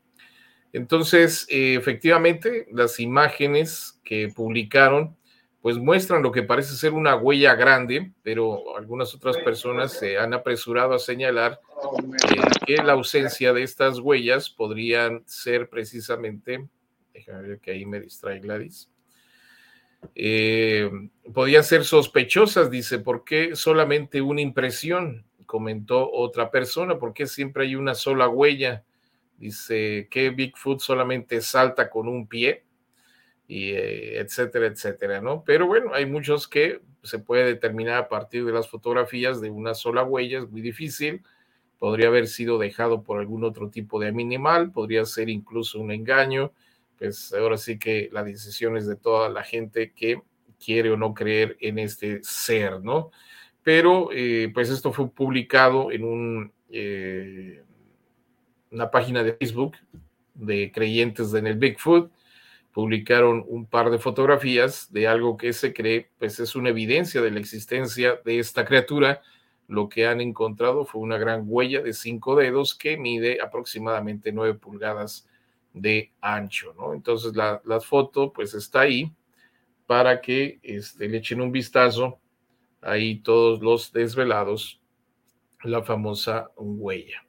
S2: Entonces, eh, efectivamente, las imágenes que publicaron pues muestran lo que parece ser una huella grande, pero algunas otras personas se han apresurado a señalar eh, que la ausencia de estas huellas podrían ser precisamente, déjame ver que ahí me distrae Gladys, eh, podían ser sospechosas, dice, ¿por qué solamente una impresión? Comentó otra persona, ¿por qué siempre hay una sola huella? Dice que Bigfoot solamente salta con un pie, y eh, etcétera, etcétera, ¿no? Pero bueno, hay muchos que se puede determinar a partir de las fotografías de una sola huella, es muy difícil. Podría haber sido dejado por algún otro tipo de animal, podría ser incluso un engaño pues ahora sí que la decisión es de toda la gente que quiere o no creer en este ser, ¿no? Pero eh, pues esto fue publicado en eh, una página de Facebook de creyentes en el Bigfoot. Publicaron un par de fotografías de algo que se cree, pues es una evidencia de la existencia de esta criatura. Lo que han encontrado fue una gran huella de cinco dedos que mide aproximadamente nueve pulgadas de ancho, ¿no? Entonces la, foto pues está ahí para que este, le echen un vistazo ahí todos los desvelados, la famosa huella.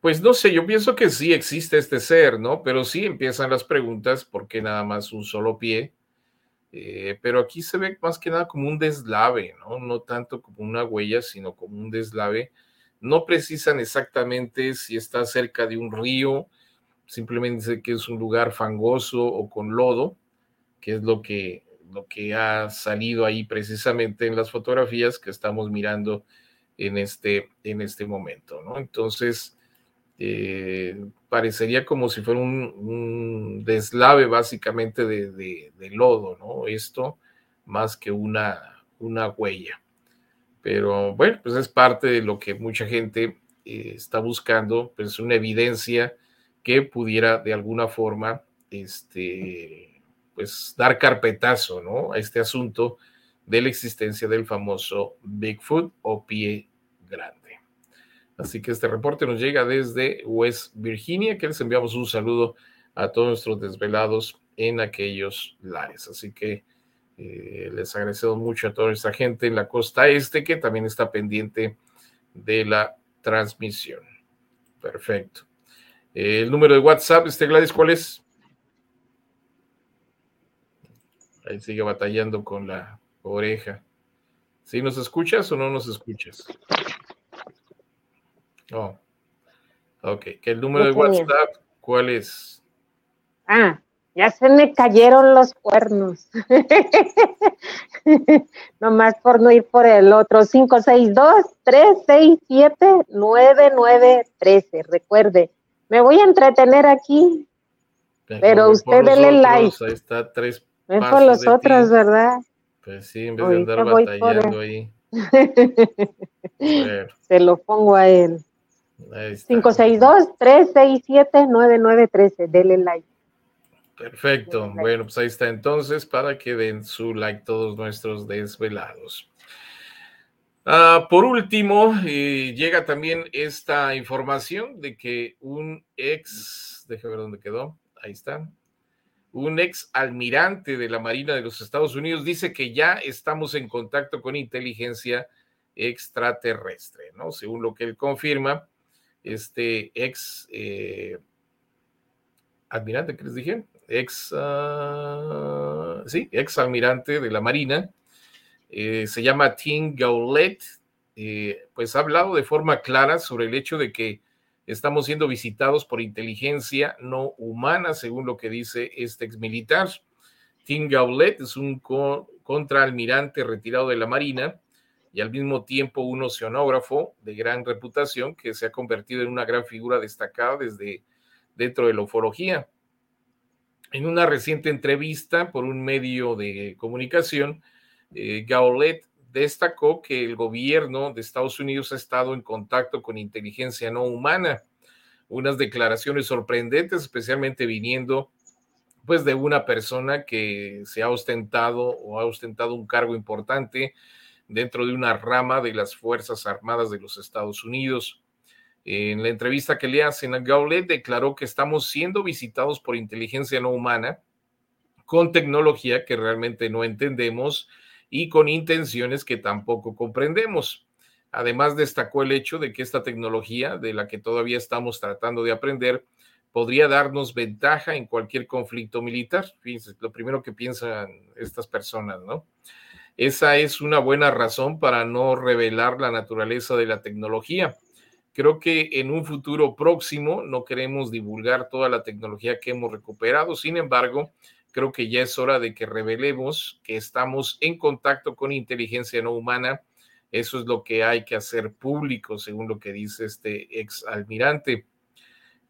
S2: Pues no sé, yo pienso que sí existe este ser, ¿no? Pero sí empiezan las preguntas, ¿por qué nada más un solo pie? Eh, pero aquí se ve más que nada como un deslave, ¿no? No tanto como una huella, sino como un deslave. No precisan exactamente si está cerca de un río, simplemente dice que es un lugar fangoso o con lodo, que es lo que, lo que ha salido ahí precisamente en las fotografías que estamos mirando en este, en este momento. Entonces, eh, parecería como si fuera un, deslave básicamente de, lodo, ¿no? Esto más que una, una huella. Pero bueno, pues es parte de lo que mucha gente eh, está buscando, pues una evidencia que pudiera de alguna forma este, pues, dar carpetazo ¿no? a este asunto de la existencia del famoso Bigfoot o pie grande. Así que este reporte nos llega desde West Virginia, que les enviamos un saludo a todos nuestros desvelados en aquellos lares. Así que eh, les agradecemos mucho a toda nuestra gente en la costa este que también está pendiente de la transmisión. Perfecto el número de WhatsApp, este Gladys, ¿cuál es? Ahí sigue batallando con la oreja. ¿Sí nos escuchas o no nos escuchas? Oh. Ok, el número de WhatsApp, ¿cuál es?
S3: Ah, ya se me cayeron los cuernos. [laughs] Nomás por no ir por el otro. 562-367-9913. Recuerde, me voy a entretener aquí. Pero, usted dele like.
S2: Ahí está tres
S3: Ven por los otros, ¿verdad?
S2: Pues sí, en vez de andar batallando ahí. [laughs]
S3: Se lo pongo a él. 562-367-9913. Dele like.
S2: Perfecto. Bueno, pues ahí está entonces para que den su like todos nuestros desvelados. Ah, por último, eh, llega también esta información de que un ex, déjame ver dónde quedó, ahí está, un ex almirante de la Marina de los Estados Unidos dice que ya estamos en contacto con inteligencia extraterrestre, ¿no? Según lo que él confirma, este ex eh, almirante, ¿qué les dije? Ex, uh, sí, ex almirante de la Marina, eh, se llama Tim Gaulet, eh, pues ha hablado de forma clara sobre el hecho de que estamos siendo visitados por inteligencia no humana, según lo que dice este ex militar. Tim Gaulet es un contraalmirante retirado de la Marina y al mismo tiempo un oceanógrafo de gran reputación que se ha convertido en una gran figura destacada desde dentro de la ufología. En una reciente entrevista por un medio de comunicación, eh, Gaulet destacó que el gobierno de Estados Unidos ha estado en contacto con inteligencia no humana. Unas declaraciones sorprendentes, especialmente viniendo pues de una persona que se ha ostentado o ha ostentado un cargo importante dentro de una rama de las Fuerzas Armadas de los Estados Unidos. En la entrevista que le hacen a Gaulet declaró que estamos siendo visitados por inteligencia no humana con tecnología que realmente no entendemos y con intenciones que tampoco comprendemos. Además, destacó el hecho de que esta tecnología, de la que todavía estamos tratando de aprender, podría darnos ventaja en cualquier conflicto militar. Fíjense, lo primero que piensan estas personas, ¿no? Esa es una buena razón para no revelar la naturaleza de la tecnología. Creo que en un futuro próximo no queremos divulgar toda la tecnología que hemos recuperado. Sin embargo, creo que ya es hora de que revelemos que estamos en contacto con inteligencia no humana. Eso es lo que hay que hacer público, según lo que dice este ex almirante.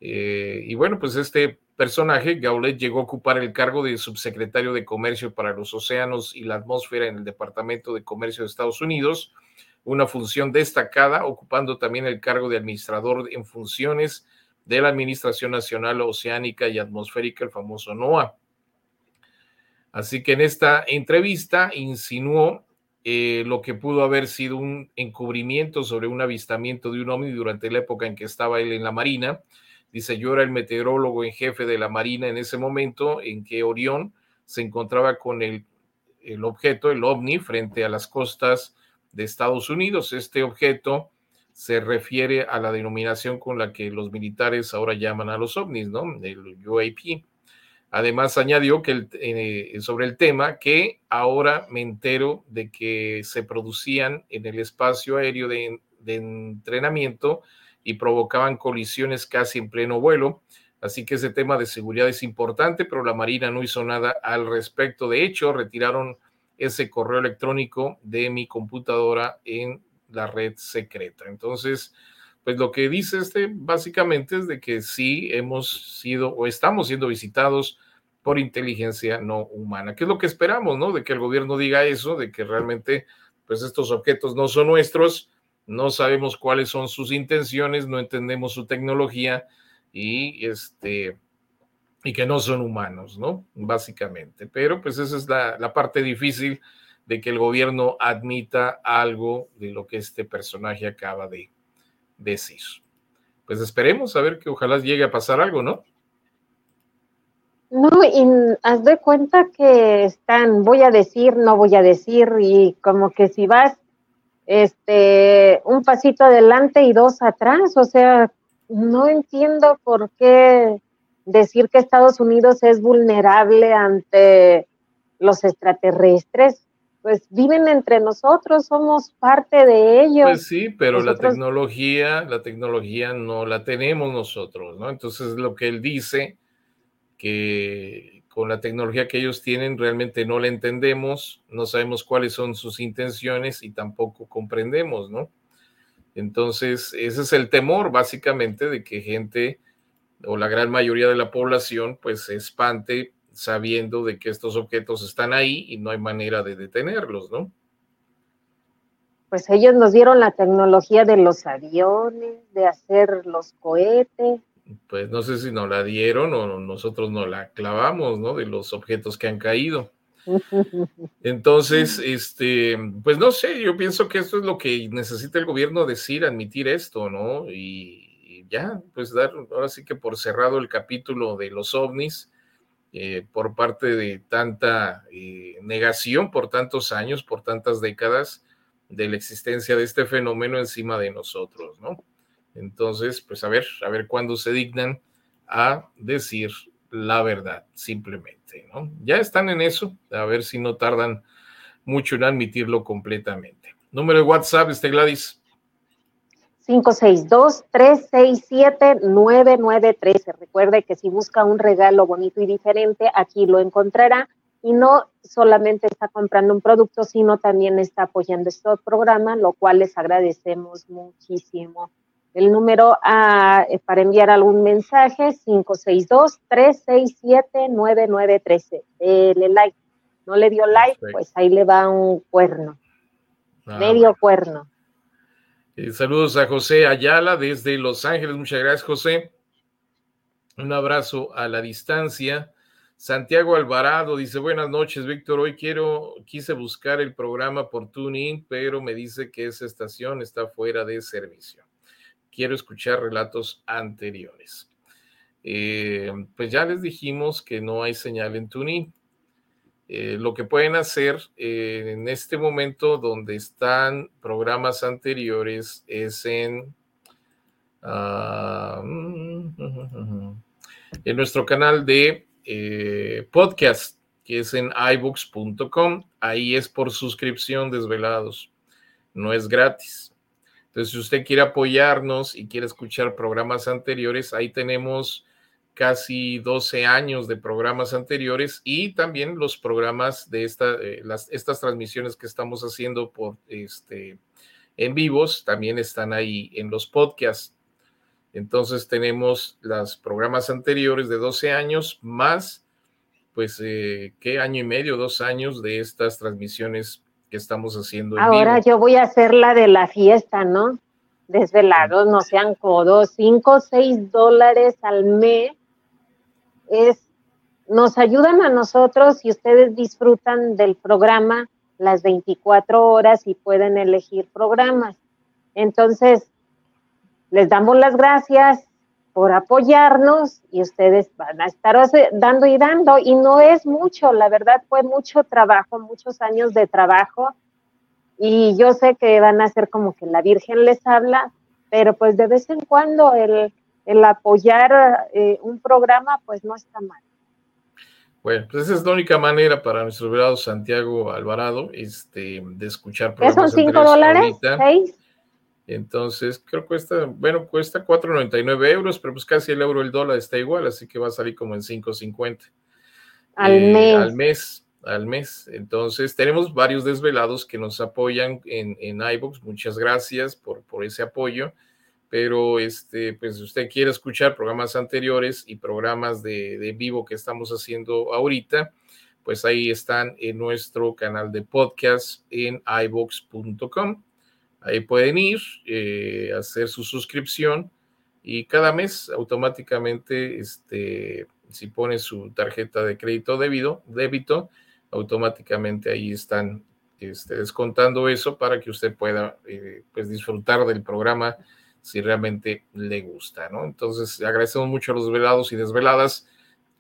S2: Eh, y bueno, pues este personaje, Gaulet, llegó a ocupar el cargo de subsecretario de Comercio para los Océanos y la Atmósfera en el Departamento de Comercio de Estados Unidos, una función destacada, ocupando también el cargo de administrador en funciones de la Administración Nacional Oceánica y Atmosférica, el famoso NOAA. Así que en esta entrevista insinuó eh, lo que pudo haber sido un encubrimiento sobre un avistamiento de un ovni durante la época en que estaba él en la Marina. Dice, yo era el meteorólogo en jefe de la Marina en ese momento en que Orión se encontraba con el, el objeto, el ovni, frente a las costas de Estados Unidos. Este objeto se refiere a la denominación con la que los militares ahora llaman a los ovnis, ¿no? El UAP. Además, añadió que eh, sobre el tema que ahora me entero de que se producían en el espacio aéreo de, entrenamiento y provocaban colisiones casi en pleno vuelo. Así que ese tema de seguridad es importante, pero la Marina no hizo nada al respecto. De hecho, retiraron ese correo electrónico de mi computadora en la red secreta. Entonces, pues lo que dice este básicamente es de que sí hemos sido o estamos siendo visitados por inteligencia no humana. ¿Qué es lo que esperamos, no? De que el gobierno diga eso, de que realmente, pues estos objetos no son nuestros, no sabemos cuáles son sus intenciones, no entendemos su tecnología y este y que no son humanos, ¿no? Básicamente. Pero pues esa es la, la parte difícil de que el gobierno admita algo de lo que este personaje acaba de, decir. Pues esperemos a ver que ojalá llegue a pasar algo, ¿no?
S3: No, y haz de cuenta que están, voy a decir, no voy a decir, y como que si vas este un pasito adelante y dos atrás, o sea, no entiendo por qué decir que Estados Unidos es vulnerable ante los extraterrestres pues viven entre nosotros, somos parte de ellos.
S2: Pues sí, pero la tecnología, la tecnología no la tenemos nosotros, ¿no? Entonces lo que él dice, que con la tecnología que ellos tienen realmente no la entendemos, no sabemos cuáles son sus intenciones y tampoco comprendemos, ¿no? Entonces, ese es el temor básicamente de que gente o la gran mayoría de la población pues se espante sabiendo de que estos objetos están ahí y no hay manera de detenerlos, ¿no?
S3: pues ellos nos dieron la tecnología de los aviones, de hacer los cohetes.
S2: Pues no sé si nos la dieron o nosotros nos la clavamos, ¿no? De los objetos que han caído. [laughs] Entonces, este, pues no sé, yo pienso que esto es lo que necesita el gobierno decir, admitir esto, ¿no? Y, ya, pues dar, ahora sí que por cerrado el capítulo de los ovnis, eh, por parte de tanta eh, negación por tantos años, por tantas décadas de la existencia de este fenómeno encima de nosotros, ¿no? Entonces, pues a ver, a ver cuándo se dignan a decir la verdad, simplemente, ¿no? Ya están en eso, a ver si no tardan mucho en admitirlo completamente. Número de WhatsApp, este Gladys.
S3: 562-367-9913. Recuerde que si busca un regalo bonito y diferente, aquí lo encontrará. Y no solamente está comprando un producto, sino también está apoyando este programa, lo cual les agradecemos muchísimo. El número ah, para enviar algún mensaje, 562-367-9913. Dele like. No le dio like, pues ahí le va un cuerno. Ah, Medio cuerno.
S2: Eh, saludos a José Ayala desde Los Ángeles. Muchas gracias, José. Un abrazo a la distancia. Santiago Alvarado dice, buenas noches, Víctor. Hoy quiero, quise buscar el programa por TuneIn, pero me dice que esa estación está fuera de servicio quiero escuchar relatos anteriores. Eh, pues ya les dijimos que no hay señal en TuneIn. Eh, lo que pueden hacer eh, en este momento donde están programas anteriores es en, ah, [laughs] en nuestro canal de podcast, que es en iBooks.com. Ahí es por suscripción desvelados, no es gratis. Entonces, si usted quiere apoyarnos y quiere escuchar programas anteriores, ahí tenemos casi 12 años de programas anteriores y también los programas de esta, eh, las, estas transmisiones que estamos haciendo por este en vivos también están ahí en los podcasts. Entonces tenemos los programas anteriores de 12 años más, pues, eh, ¿qué año y medio, dos años de estas transmisiones que estamos haciendo.
S3: Ahora yo voy a hacer la de la fiesta, ¿no? Desvelados, no sean codos, cinco, seis dólares al mes es, nos ayudan a nosotros y ustedes disfrutan del programa las 24 horas y pueden elegir programas. Entonces, les damos las gracias por apoyarnos y ustedes van a estar dando y dando y no es mucho, la verdad fue mucho trabajo, muchos años de trabajo y yo sé que van a ser como que la Virgen les habla, pero pues de vez en cuando el, el apoyar eh, un programa pues no está mal.
S2: Bueno, pues esa es la única manera para nuestro velado Santiago Alvarado este, de escuchar programas.
S3: ¿Son cinco dólares? ¿Seis?
S2: Entonces, creo que cuesta, bueno, cuesta 4.99 euros, pero pues casi el euro el dólar está igual, así que va a salir como en 5.50.
S3: Al eh, mes.
S2: Al mes, al mes. Entonces, tenemos varios desvelados que nos apoyan en, en iVoox. Muchas gracias por, por ese apoyo. Pero, este, pues, si usted quiere escuchar programas anteriores y programas de, de vivo que estamos haciendo ahorita, pues ahí están en nuestro canal de podcast en iVoox.com Ahí pueden ir, eh, hacer su suscripción y cada mes automáticamente, este, si pone su tarjeta de crédito debido, débito, automáticamente ahí están este, descontando eso para que usted pueda eh, pues disfrutar del programa si realmente le gusta, ¿no? Entonces, agradecemos mucho a los velados y desveladas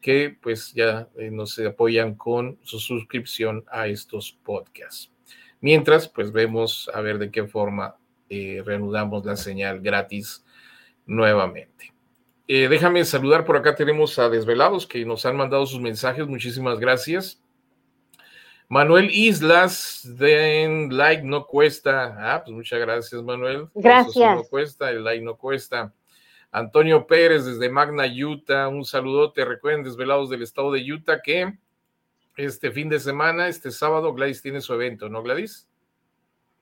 S2: que pues ya eh, nos apoyan con su suscripción a estos podcasts. Mientras, pues vemos a ver de qué forma eh, reanudamos la señal gratis nuevamente. Eh, déjame saludar por acá. Tenemos a Desvelados que nos han mandado sus mensajes. Muchísimas gracias. Manuel Islas, de like no cuesta. Ah, pues muchas gracias, Manuel.
S3: Gracias.
S2: no cuesta, el like no cuesta. Antonio Pérez desde Magna, Utah. Un saludote. Recuerden, Desvelados del estado de Utah, que este fin de semana, este sábado, Gladys tiene su evento, ¿no, Gladys?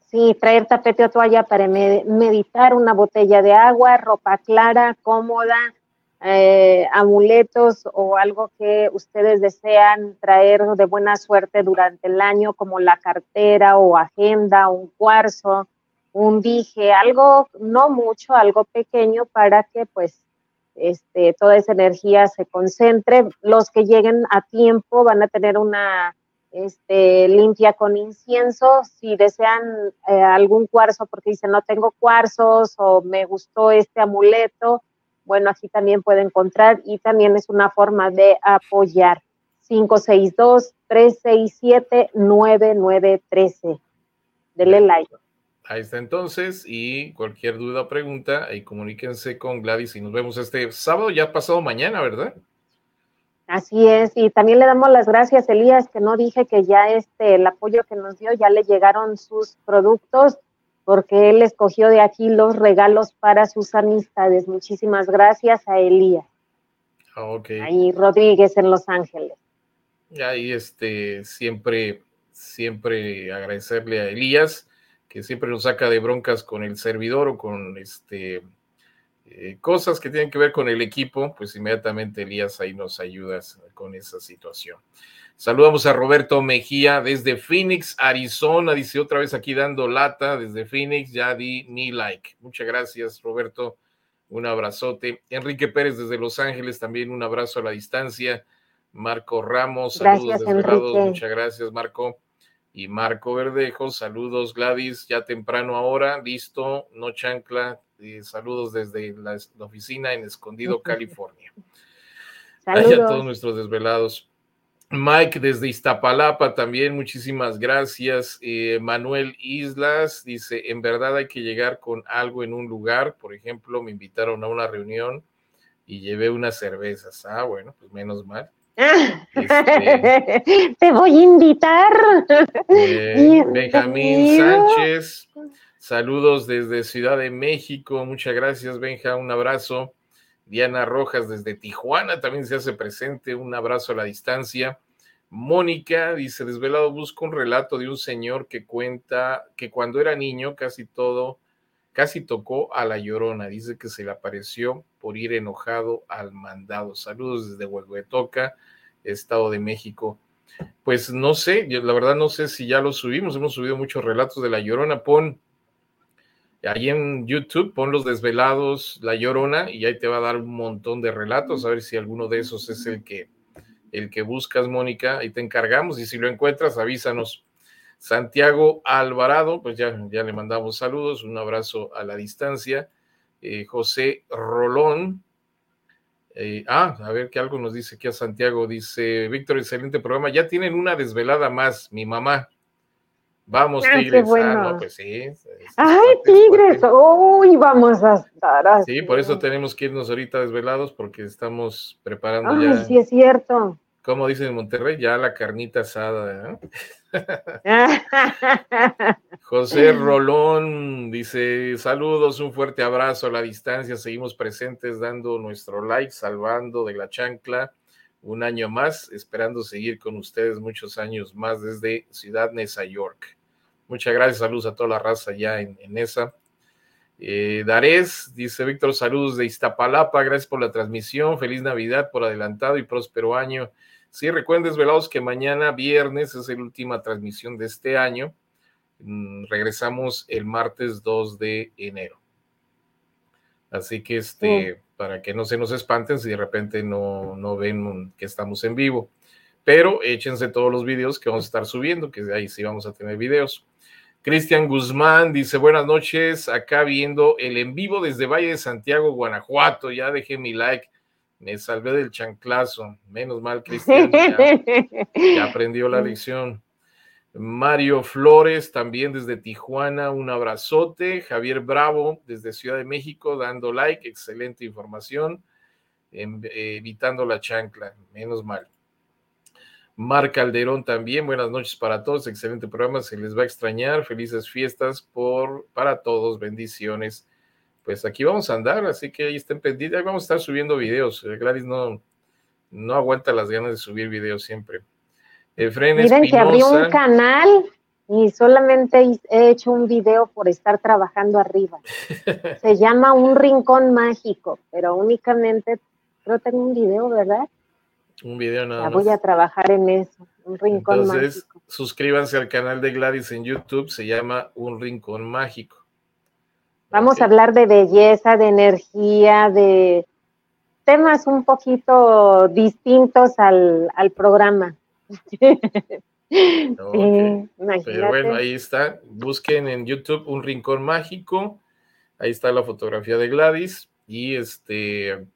S3: Sí, traer tapete o toalla para meditar, una botella de agua, ropa clara, cómoda, eh, amuletos o algo que ustedes desean traer de buena suerte durante el año, como la cartera o agenda, un cuarzo, un dije, algo, no mucho, algo pequeño para que pues este, toda esa energía se concentre. Los que lleguen a tiempo van a tener una este, limpia con incienso. Si desean eh, algún cuarzo porque dicen no tengo cuarzos o me gustó este amuleto, bueno, aquí también puede encontrar y también es una forma de apoyar. 562-367-9913. Dele like.
S2: Ahí está entonces y cualquier duda o pregunta, ahí comuníquense con Gladys y nos vemos este sábado, ya pasado mañana, ¿verdad?
S3: Así es, y también le damos las gracias, Elías, que no dije que ya este, el apoyo que nos dio, ya le llegaron sus productos, porque él escogió de aquí los regalos para sus amistades. Muchísimas gracias a Elías.
S2: Ah, ok.
S3: Ahí Rodríguez en Los Ángeles.
S2: Ahí este, siempre, siempre agradecerle a Elías que siempre nos saca de broncas con el servidor o con este eh, cosas que tienen que ver con el equipo, pues inmediatamente Elías ahí nos ayudas con esa situación. Saludamos a Roberto Mejía desde Phoenix, Arizona, dice otra vez aquí dando lata desde Phoenix, ya di mi like. Muchas gracias, Roberto. Un abrazote. Enrique Pérez desde Los Ángeles, también un abrazo a la distancia. Marco Ramos, saludos desde Muchas gracias, Marco y Marco Verdejo. Saludos, Gladys, ya temprano ahora, listo, no chancla. saludos desde la, oficina en Escondido, [laughs] California. Saludos. a todos nuestros desvelados. Mike desde Iztapalapa también, muchísimas gracias. Eh, Manuel Islas dice, en verdad hay que llegar con algo en un lugar. Por ejemplo, me invitaron a una reunión y llevé unas cervezas. Ah, bueno, pues menos mal.
S3: Este, [laughs] Te voy a invitar.
S2: Eh, Benjamín Sánchez, saludos desde Ciudad de México. Muchas gracias, Benja. Un abrazo. Diana Rojas desde Tijuana también se hace presente. Un abrazo a la distancia. Mónica dice: Desvelado busco un relato de un señor que cuenta que cuando era niño casi todo, casi tocó a la llorona. Dice que se le apareció por ir enojado al mandado. Saludos desde Huehuetoca, Estado de México. Pues no sé, la verdad no sé si ya lo subimos, hemos subido muchos relatos de La Llorona, pon ahí en YouTube, pon los desvelados La Llorona y ahí te va a dar un montón de relatos, a ver si alguno de esos es el que, el que buscas, Mónica, y te encargamos y si lo encuentras, avísanos. Santiago Alvarado, pues ya, ya le mandamos saludos, un abrazo a la distancia. Eh, José Rolón. Eh, ah, a ver qué algo nos dice aquí a Santiago. Dice, Víctor, excelente programa. Ya tienen una desvelada más, mi mamá. Vamos, Tigres. Ah, no, pues sí.
S3: Ay, Tigres. Uy, vamos a estar
S2: así. Sí, por eso tenemos que irnos ahorita desvelados porque estamos preparando Ay, ya.
S3: Sí, es cierto.
S2: Como dicen en Monterrey, ya la carnita asada. [laughs] José Rolón dice: Saludos, un fuerte abrazo a la distancia. Seguimos presentes dando nuestro like, salvando de la chancla un año más, esperando seguir con ustedes muchos años más desde Ciudad Neza York. Muchas gracias, saludos a toda la raza ya en, esa. Eh, Darés dice Víctor, saludos de Iztapalapa, gracias por la transmisión, feliz Navidad por adelantado y próspero año. Sí, recuerden, desvelados, que mañana viernes es la última transmisión de este año. Mm, regresamos el martes 2 de enero. Así que este, para que no se nos espanten si de repente no, no ven que estamos en vivo. Pero échense todos los videos que vamos a estar subiendo, que ahí sí vamos a tener videos. Cristian Guzmán dice, buenas noches, acá viendo el en vivo desde Valle de Santiago, Guanajuato. Ya dejé mi like me salvé del chanclazo. Menos mal, Cristian. Ya, [laughs] aprendió la lección. Mario Flores, también desde Tijuana, un abrazote. Javier Bravo, desde Ciudad de México, dando like. Excelente información. evitando la chancla. Menos mal. Mar Calderón también, buenas noches para todos, excelente programa, se les va a extrañar, felices fiestas por, para todos, bendiciones pues aquí vamos a andar, así que ahí estén pendientes, ahí vamos a estar subiendo videos. Eh, Gladys no, no aguanta las ganas de subir videos siempre.
S3: Efren Miren que abrí un canal y solamente he hecho un video por estar trabajando arriba. [laughs] Se llama Un Rincón Mágico, pero únicamente creo que tengo un video, ¿verdad?
S2: Un video nada
S3: ya Voy a trabajar en eso, Un Rincón Entonces,
S2: suscríbanse al canal de Gladys en YouTube, se llama Un Rincón Mágico.
S3: Vamos a hablar de belleza, de energía, de temas un poquito distintos al, al programa. [laughs]
S2: Pero bueno, ahí está. Busquen en YouTube un rincón mágico. Ahí está la fotografía de Gladys. Y este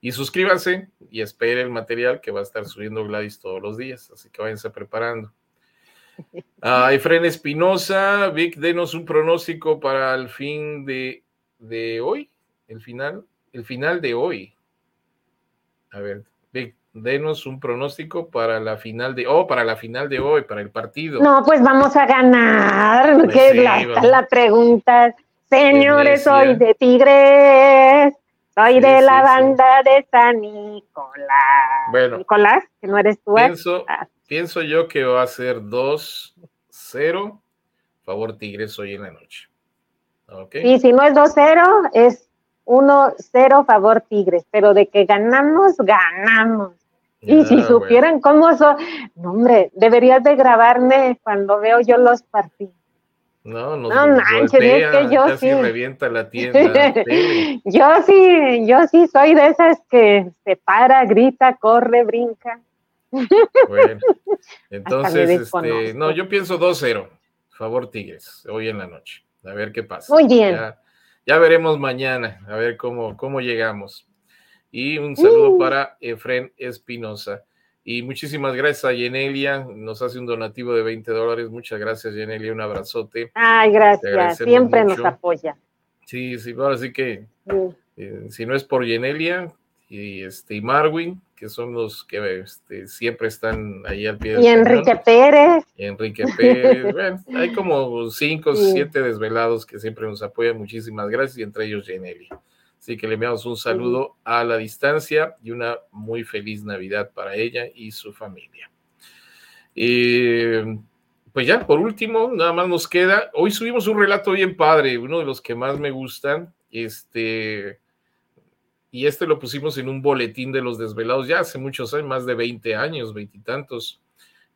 S2: y suscríbanse y esperen el material que va a estar subiendo Gladys todos los días. Así que váyanse preparando. Ah, Efren Espinosa, Vic, denos un pronóstico para el fin de, de hoy, el final, el final de hoy. A ver, Vic, denos un pronóstico para la final de, oh, para la final de hoy, para el partido.
S3: No, pues vamos a ganar, pues que la, la, pregunta. Señores, soy de Tigres, soy de la banda de San Nicolás.
S2: Bueno,
S3: Nicolás, que no eres tú.
S2: ¿eh? Pienso, ah. Pienso yo que va a ser 2-0, favor Tigres hoy en la noche.
S3: Y si no es 2-0, es 1-0 favor Tigres, pero de que ganamos, ganamos. y si supieran cómo son, no, hombre, deberías de grabarme cuando veo yo los partidos.
S2: No, no manches, es que yo sí. revienta la tienda. [laughs]
S3: yo sí, yo sí soy de esas que se para, grita, corre, brinca.
S2: Bueno, [laughs] entonces, este, no, yo pienso 2-0, favor Tigres, hoy en la noche. A ver qué pasa.
S3: Muy bien.
S2: Ya, veremos mañana, a ver cómo, cómo llegamos. Y un saludo uh. para Efren Espinosa. Y muchísimas gracias a Yenelia, nos hace un donativo de 20 dólares. Muchas gracias, Yenelia, un abrazote.
S3: Ay, gracias, siempre nos apoya.
S2: Sí, sí, ahora sí que eh, si no es por Yenelia y, este, y Marwin, que son los que este, siempre están ahí al pie
S3: del Y Enrique Pérez.
S2: Y Enrique Pérez. bueno, hay [laughs] como cinco o siete desvelados que siempre nos apoyan. Muchísimas gracias, y entre ellos Yenelia. Así que le enviamos un saludo a la distancia y una muy feliz Navidad para ella y su familia. pues ya, por último, nada más nos queda. Hoy subimos un relato bien padre, uno de los que más me gustan. Este, y este lo pusimos en un boletín de los desvelados ya hace muchos años, más de 20 años, veintitantos.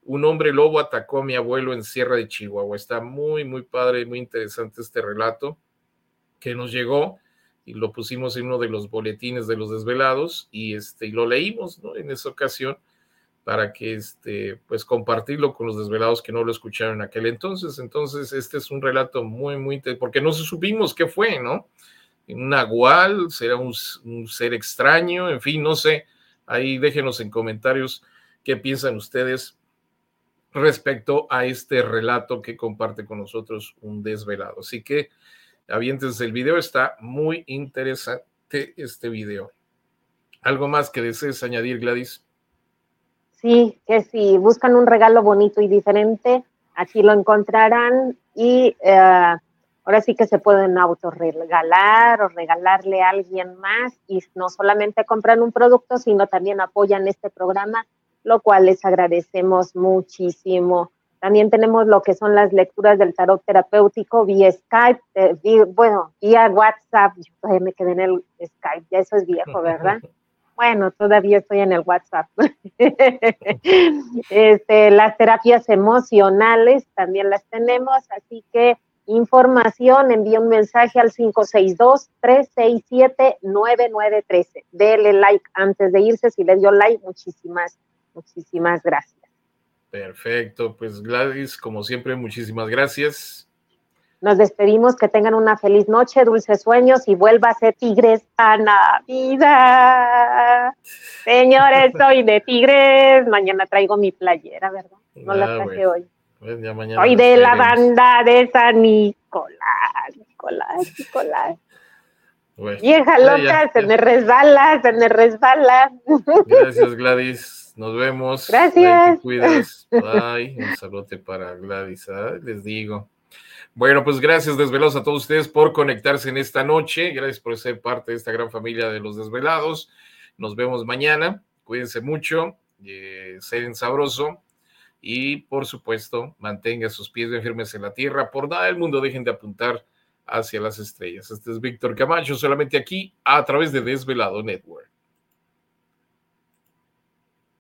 S2: Un hombre lobo atacó a mi abuelo en Sierra de Chihuahua. Está muy, muy padre, muy interesante este relato que nos llegó y lo pusimos en uno de los boletines de los desvelados y, este, y lo leímos ¿no? en esa ocasión para que este, pues compartirlo con los desvelados que no lo escucharon en aquel entonces. Entonces, este es un relato muy, muy, porque no supimos qué fue, ¿no? Un nahual, será un, ser extraño, en fin, no sé. Ahí déjenos en comentarios qué piensan ustedes respecto a este relato que comparte con nosotros un desvelado. Así que aviéntense el video, está muy interesante este video. ¿Algo más que desees añadir, Gladys?
S3: Sí, que si buscan un regalo bonito y diferente, aquí lo encontrarán y eh, ahora sí que se pueden autorregalar o regalarle a alguien más y no solamente compran un producto, sino también apoyan este programa, lo cual les agradecemos muchísimo. También tenemos lo que son las lecturas del tarot terapéutico vía Skype, eh, bueno, vía WhatsApp. Yo todavía me quedé en el Skype, ya eso es viejo, ¿verdad? [laughs] Bueno, todavía estoy en el WhatsApp. [laughs] este, las terapias emocionales también las tenemos, así que información, envía un mensaje al 562-367-9913. Dele like antes de irse, si le dio like, muchísimas, muchísimas gracias.
S2: Perfecto, pues Gladys, como siempre, muchísimas gracias.
S3: Nos despedimos, que tengan una feliz noche, dulces sueños y ser Tigres a Navidad. [laughs] Señores, soy de Tigres. Mañana traigo mi playera, ¿verdad? No la ah, traje hoy. Pues soy de la banda de San Nicolás, Nicolás, Nicolás. Vieja loca, se me resbala, se me resbala. [laughs]
S2: Gracias, Gladys. Nos vemos.
S3: Gracias.
S2: cuidas. Bye. Un saludo para Gladys. Les digo. Bueno, pues gracias desvelados a todos ustedes por conectarse en esta noche. Gracias por ser parte de esta gran familia de los desvelados. Nos vemos mañana. Cuídense mucho. Eh, sean sabroso. Y por supuesto, mantenga sus pies bien firmes en la tierra. Por nada del mundo dejen de apuntar hacia las estrellas. Este es Víctor Camacho, solamente aquí a través de Desvelado Network.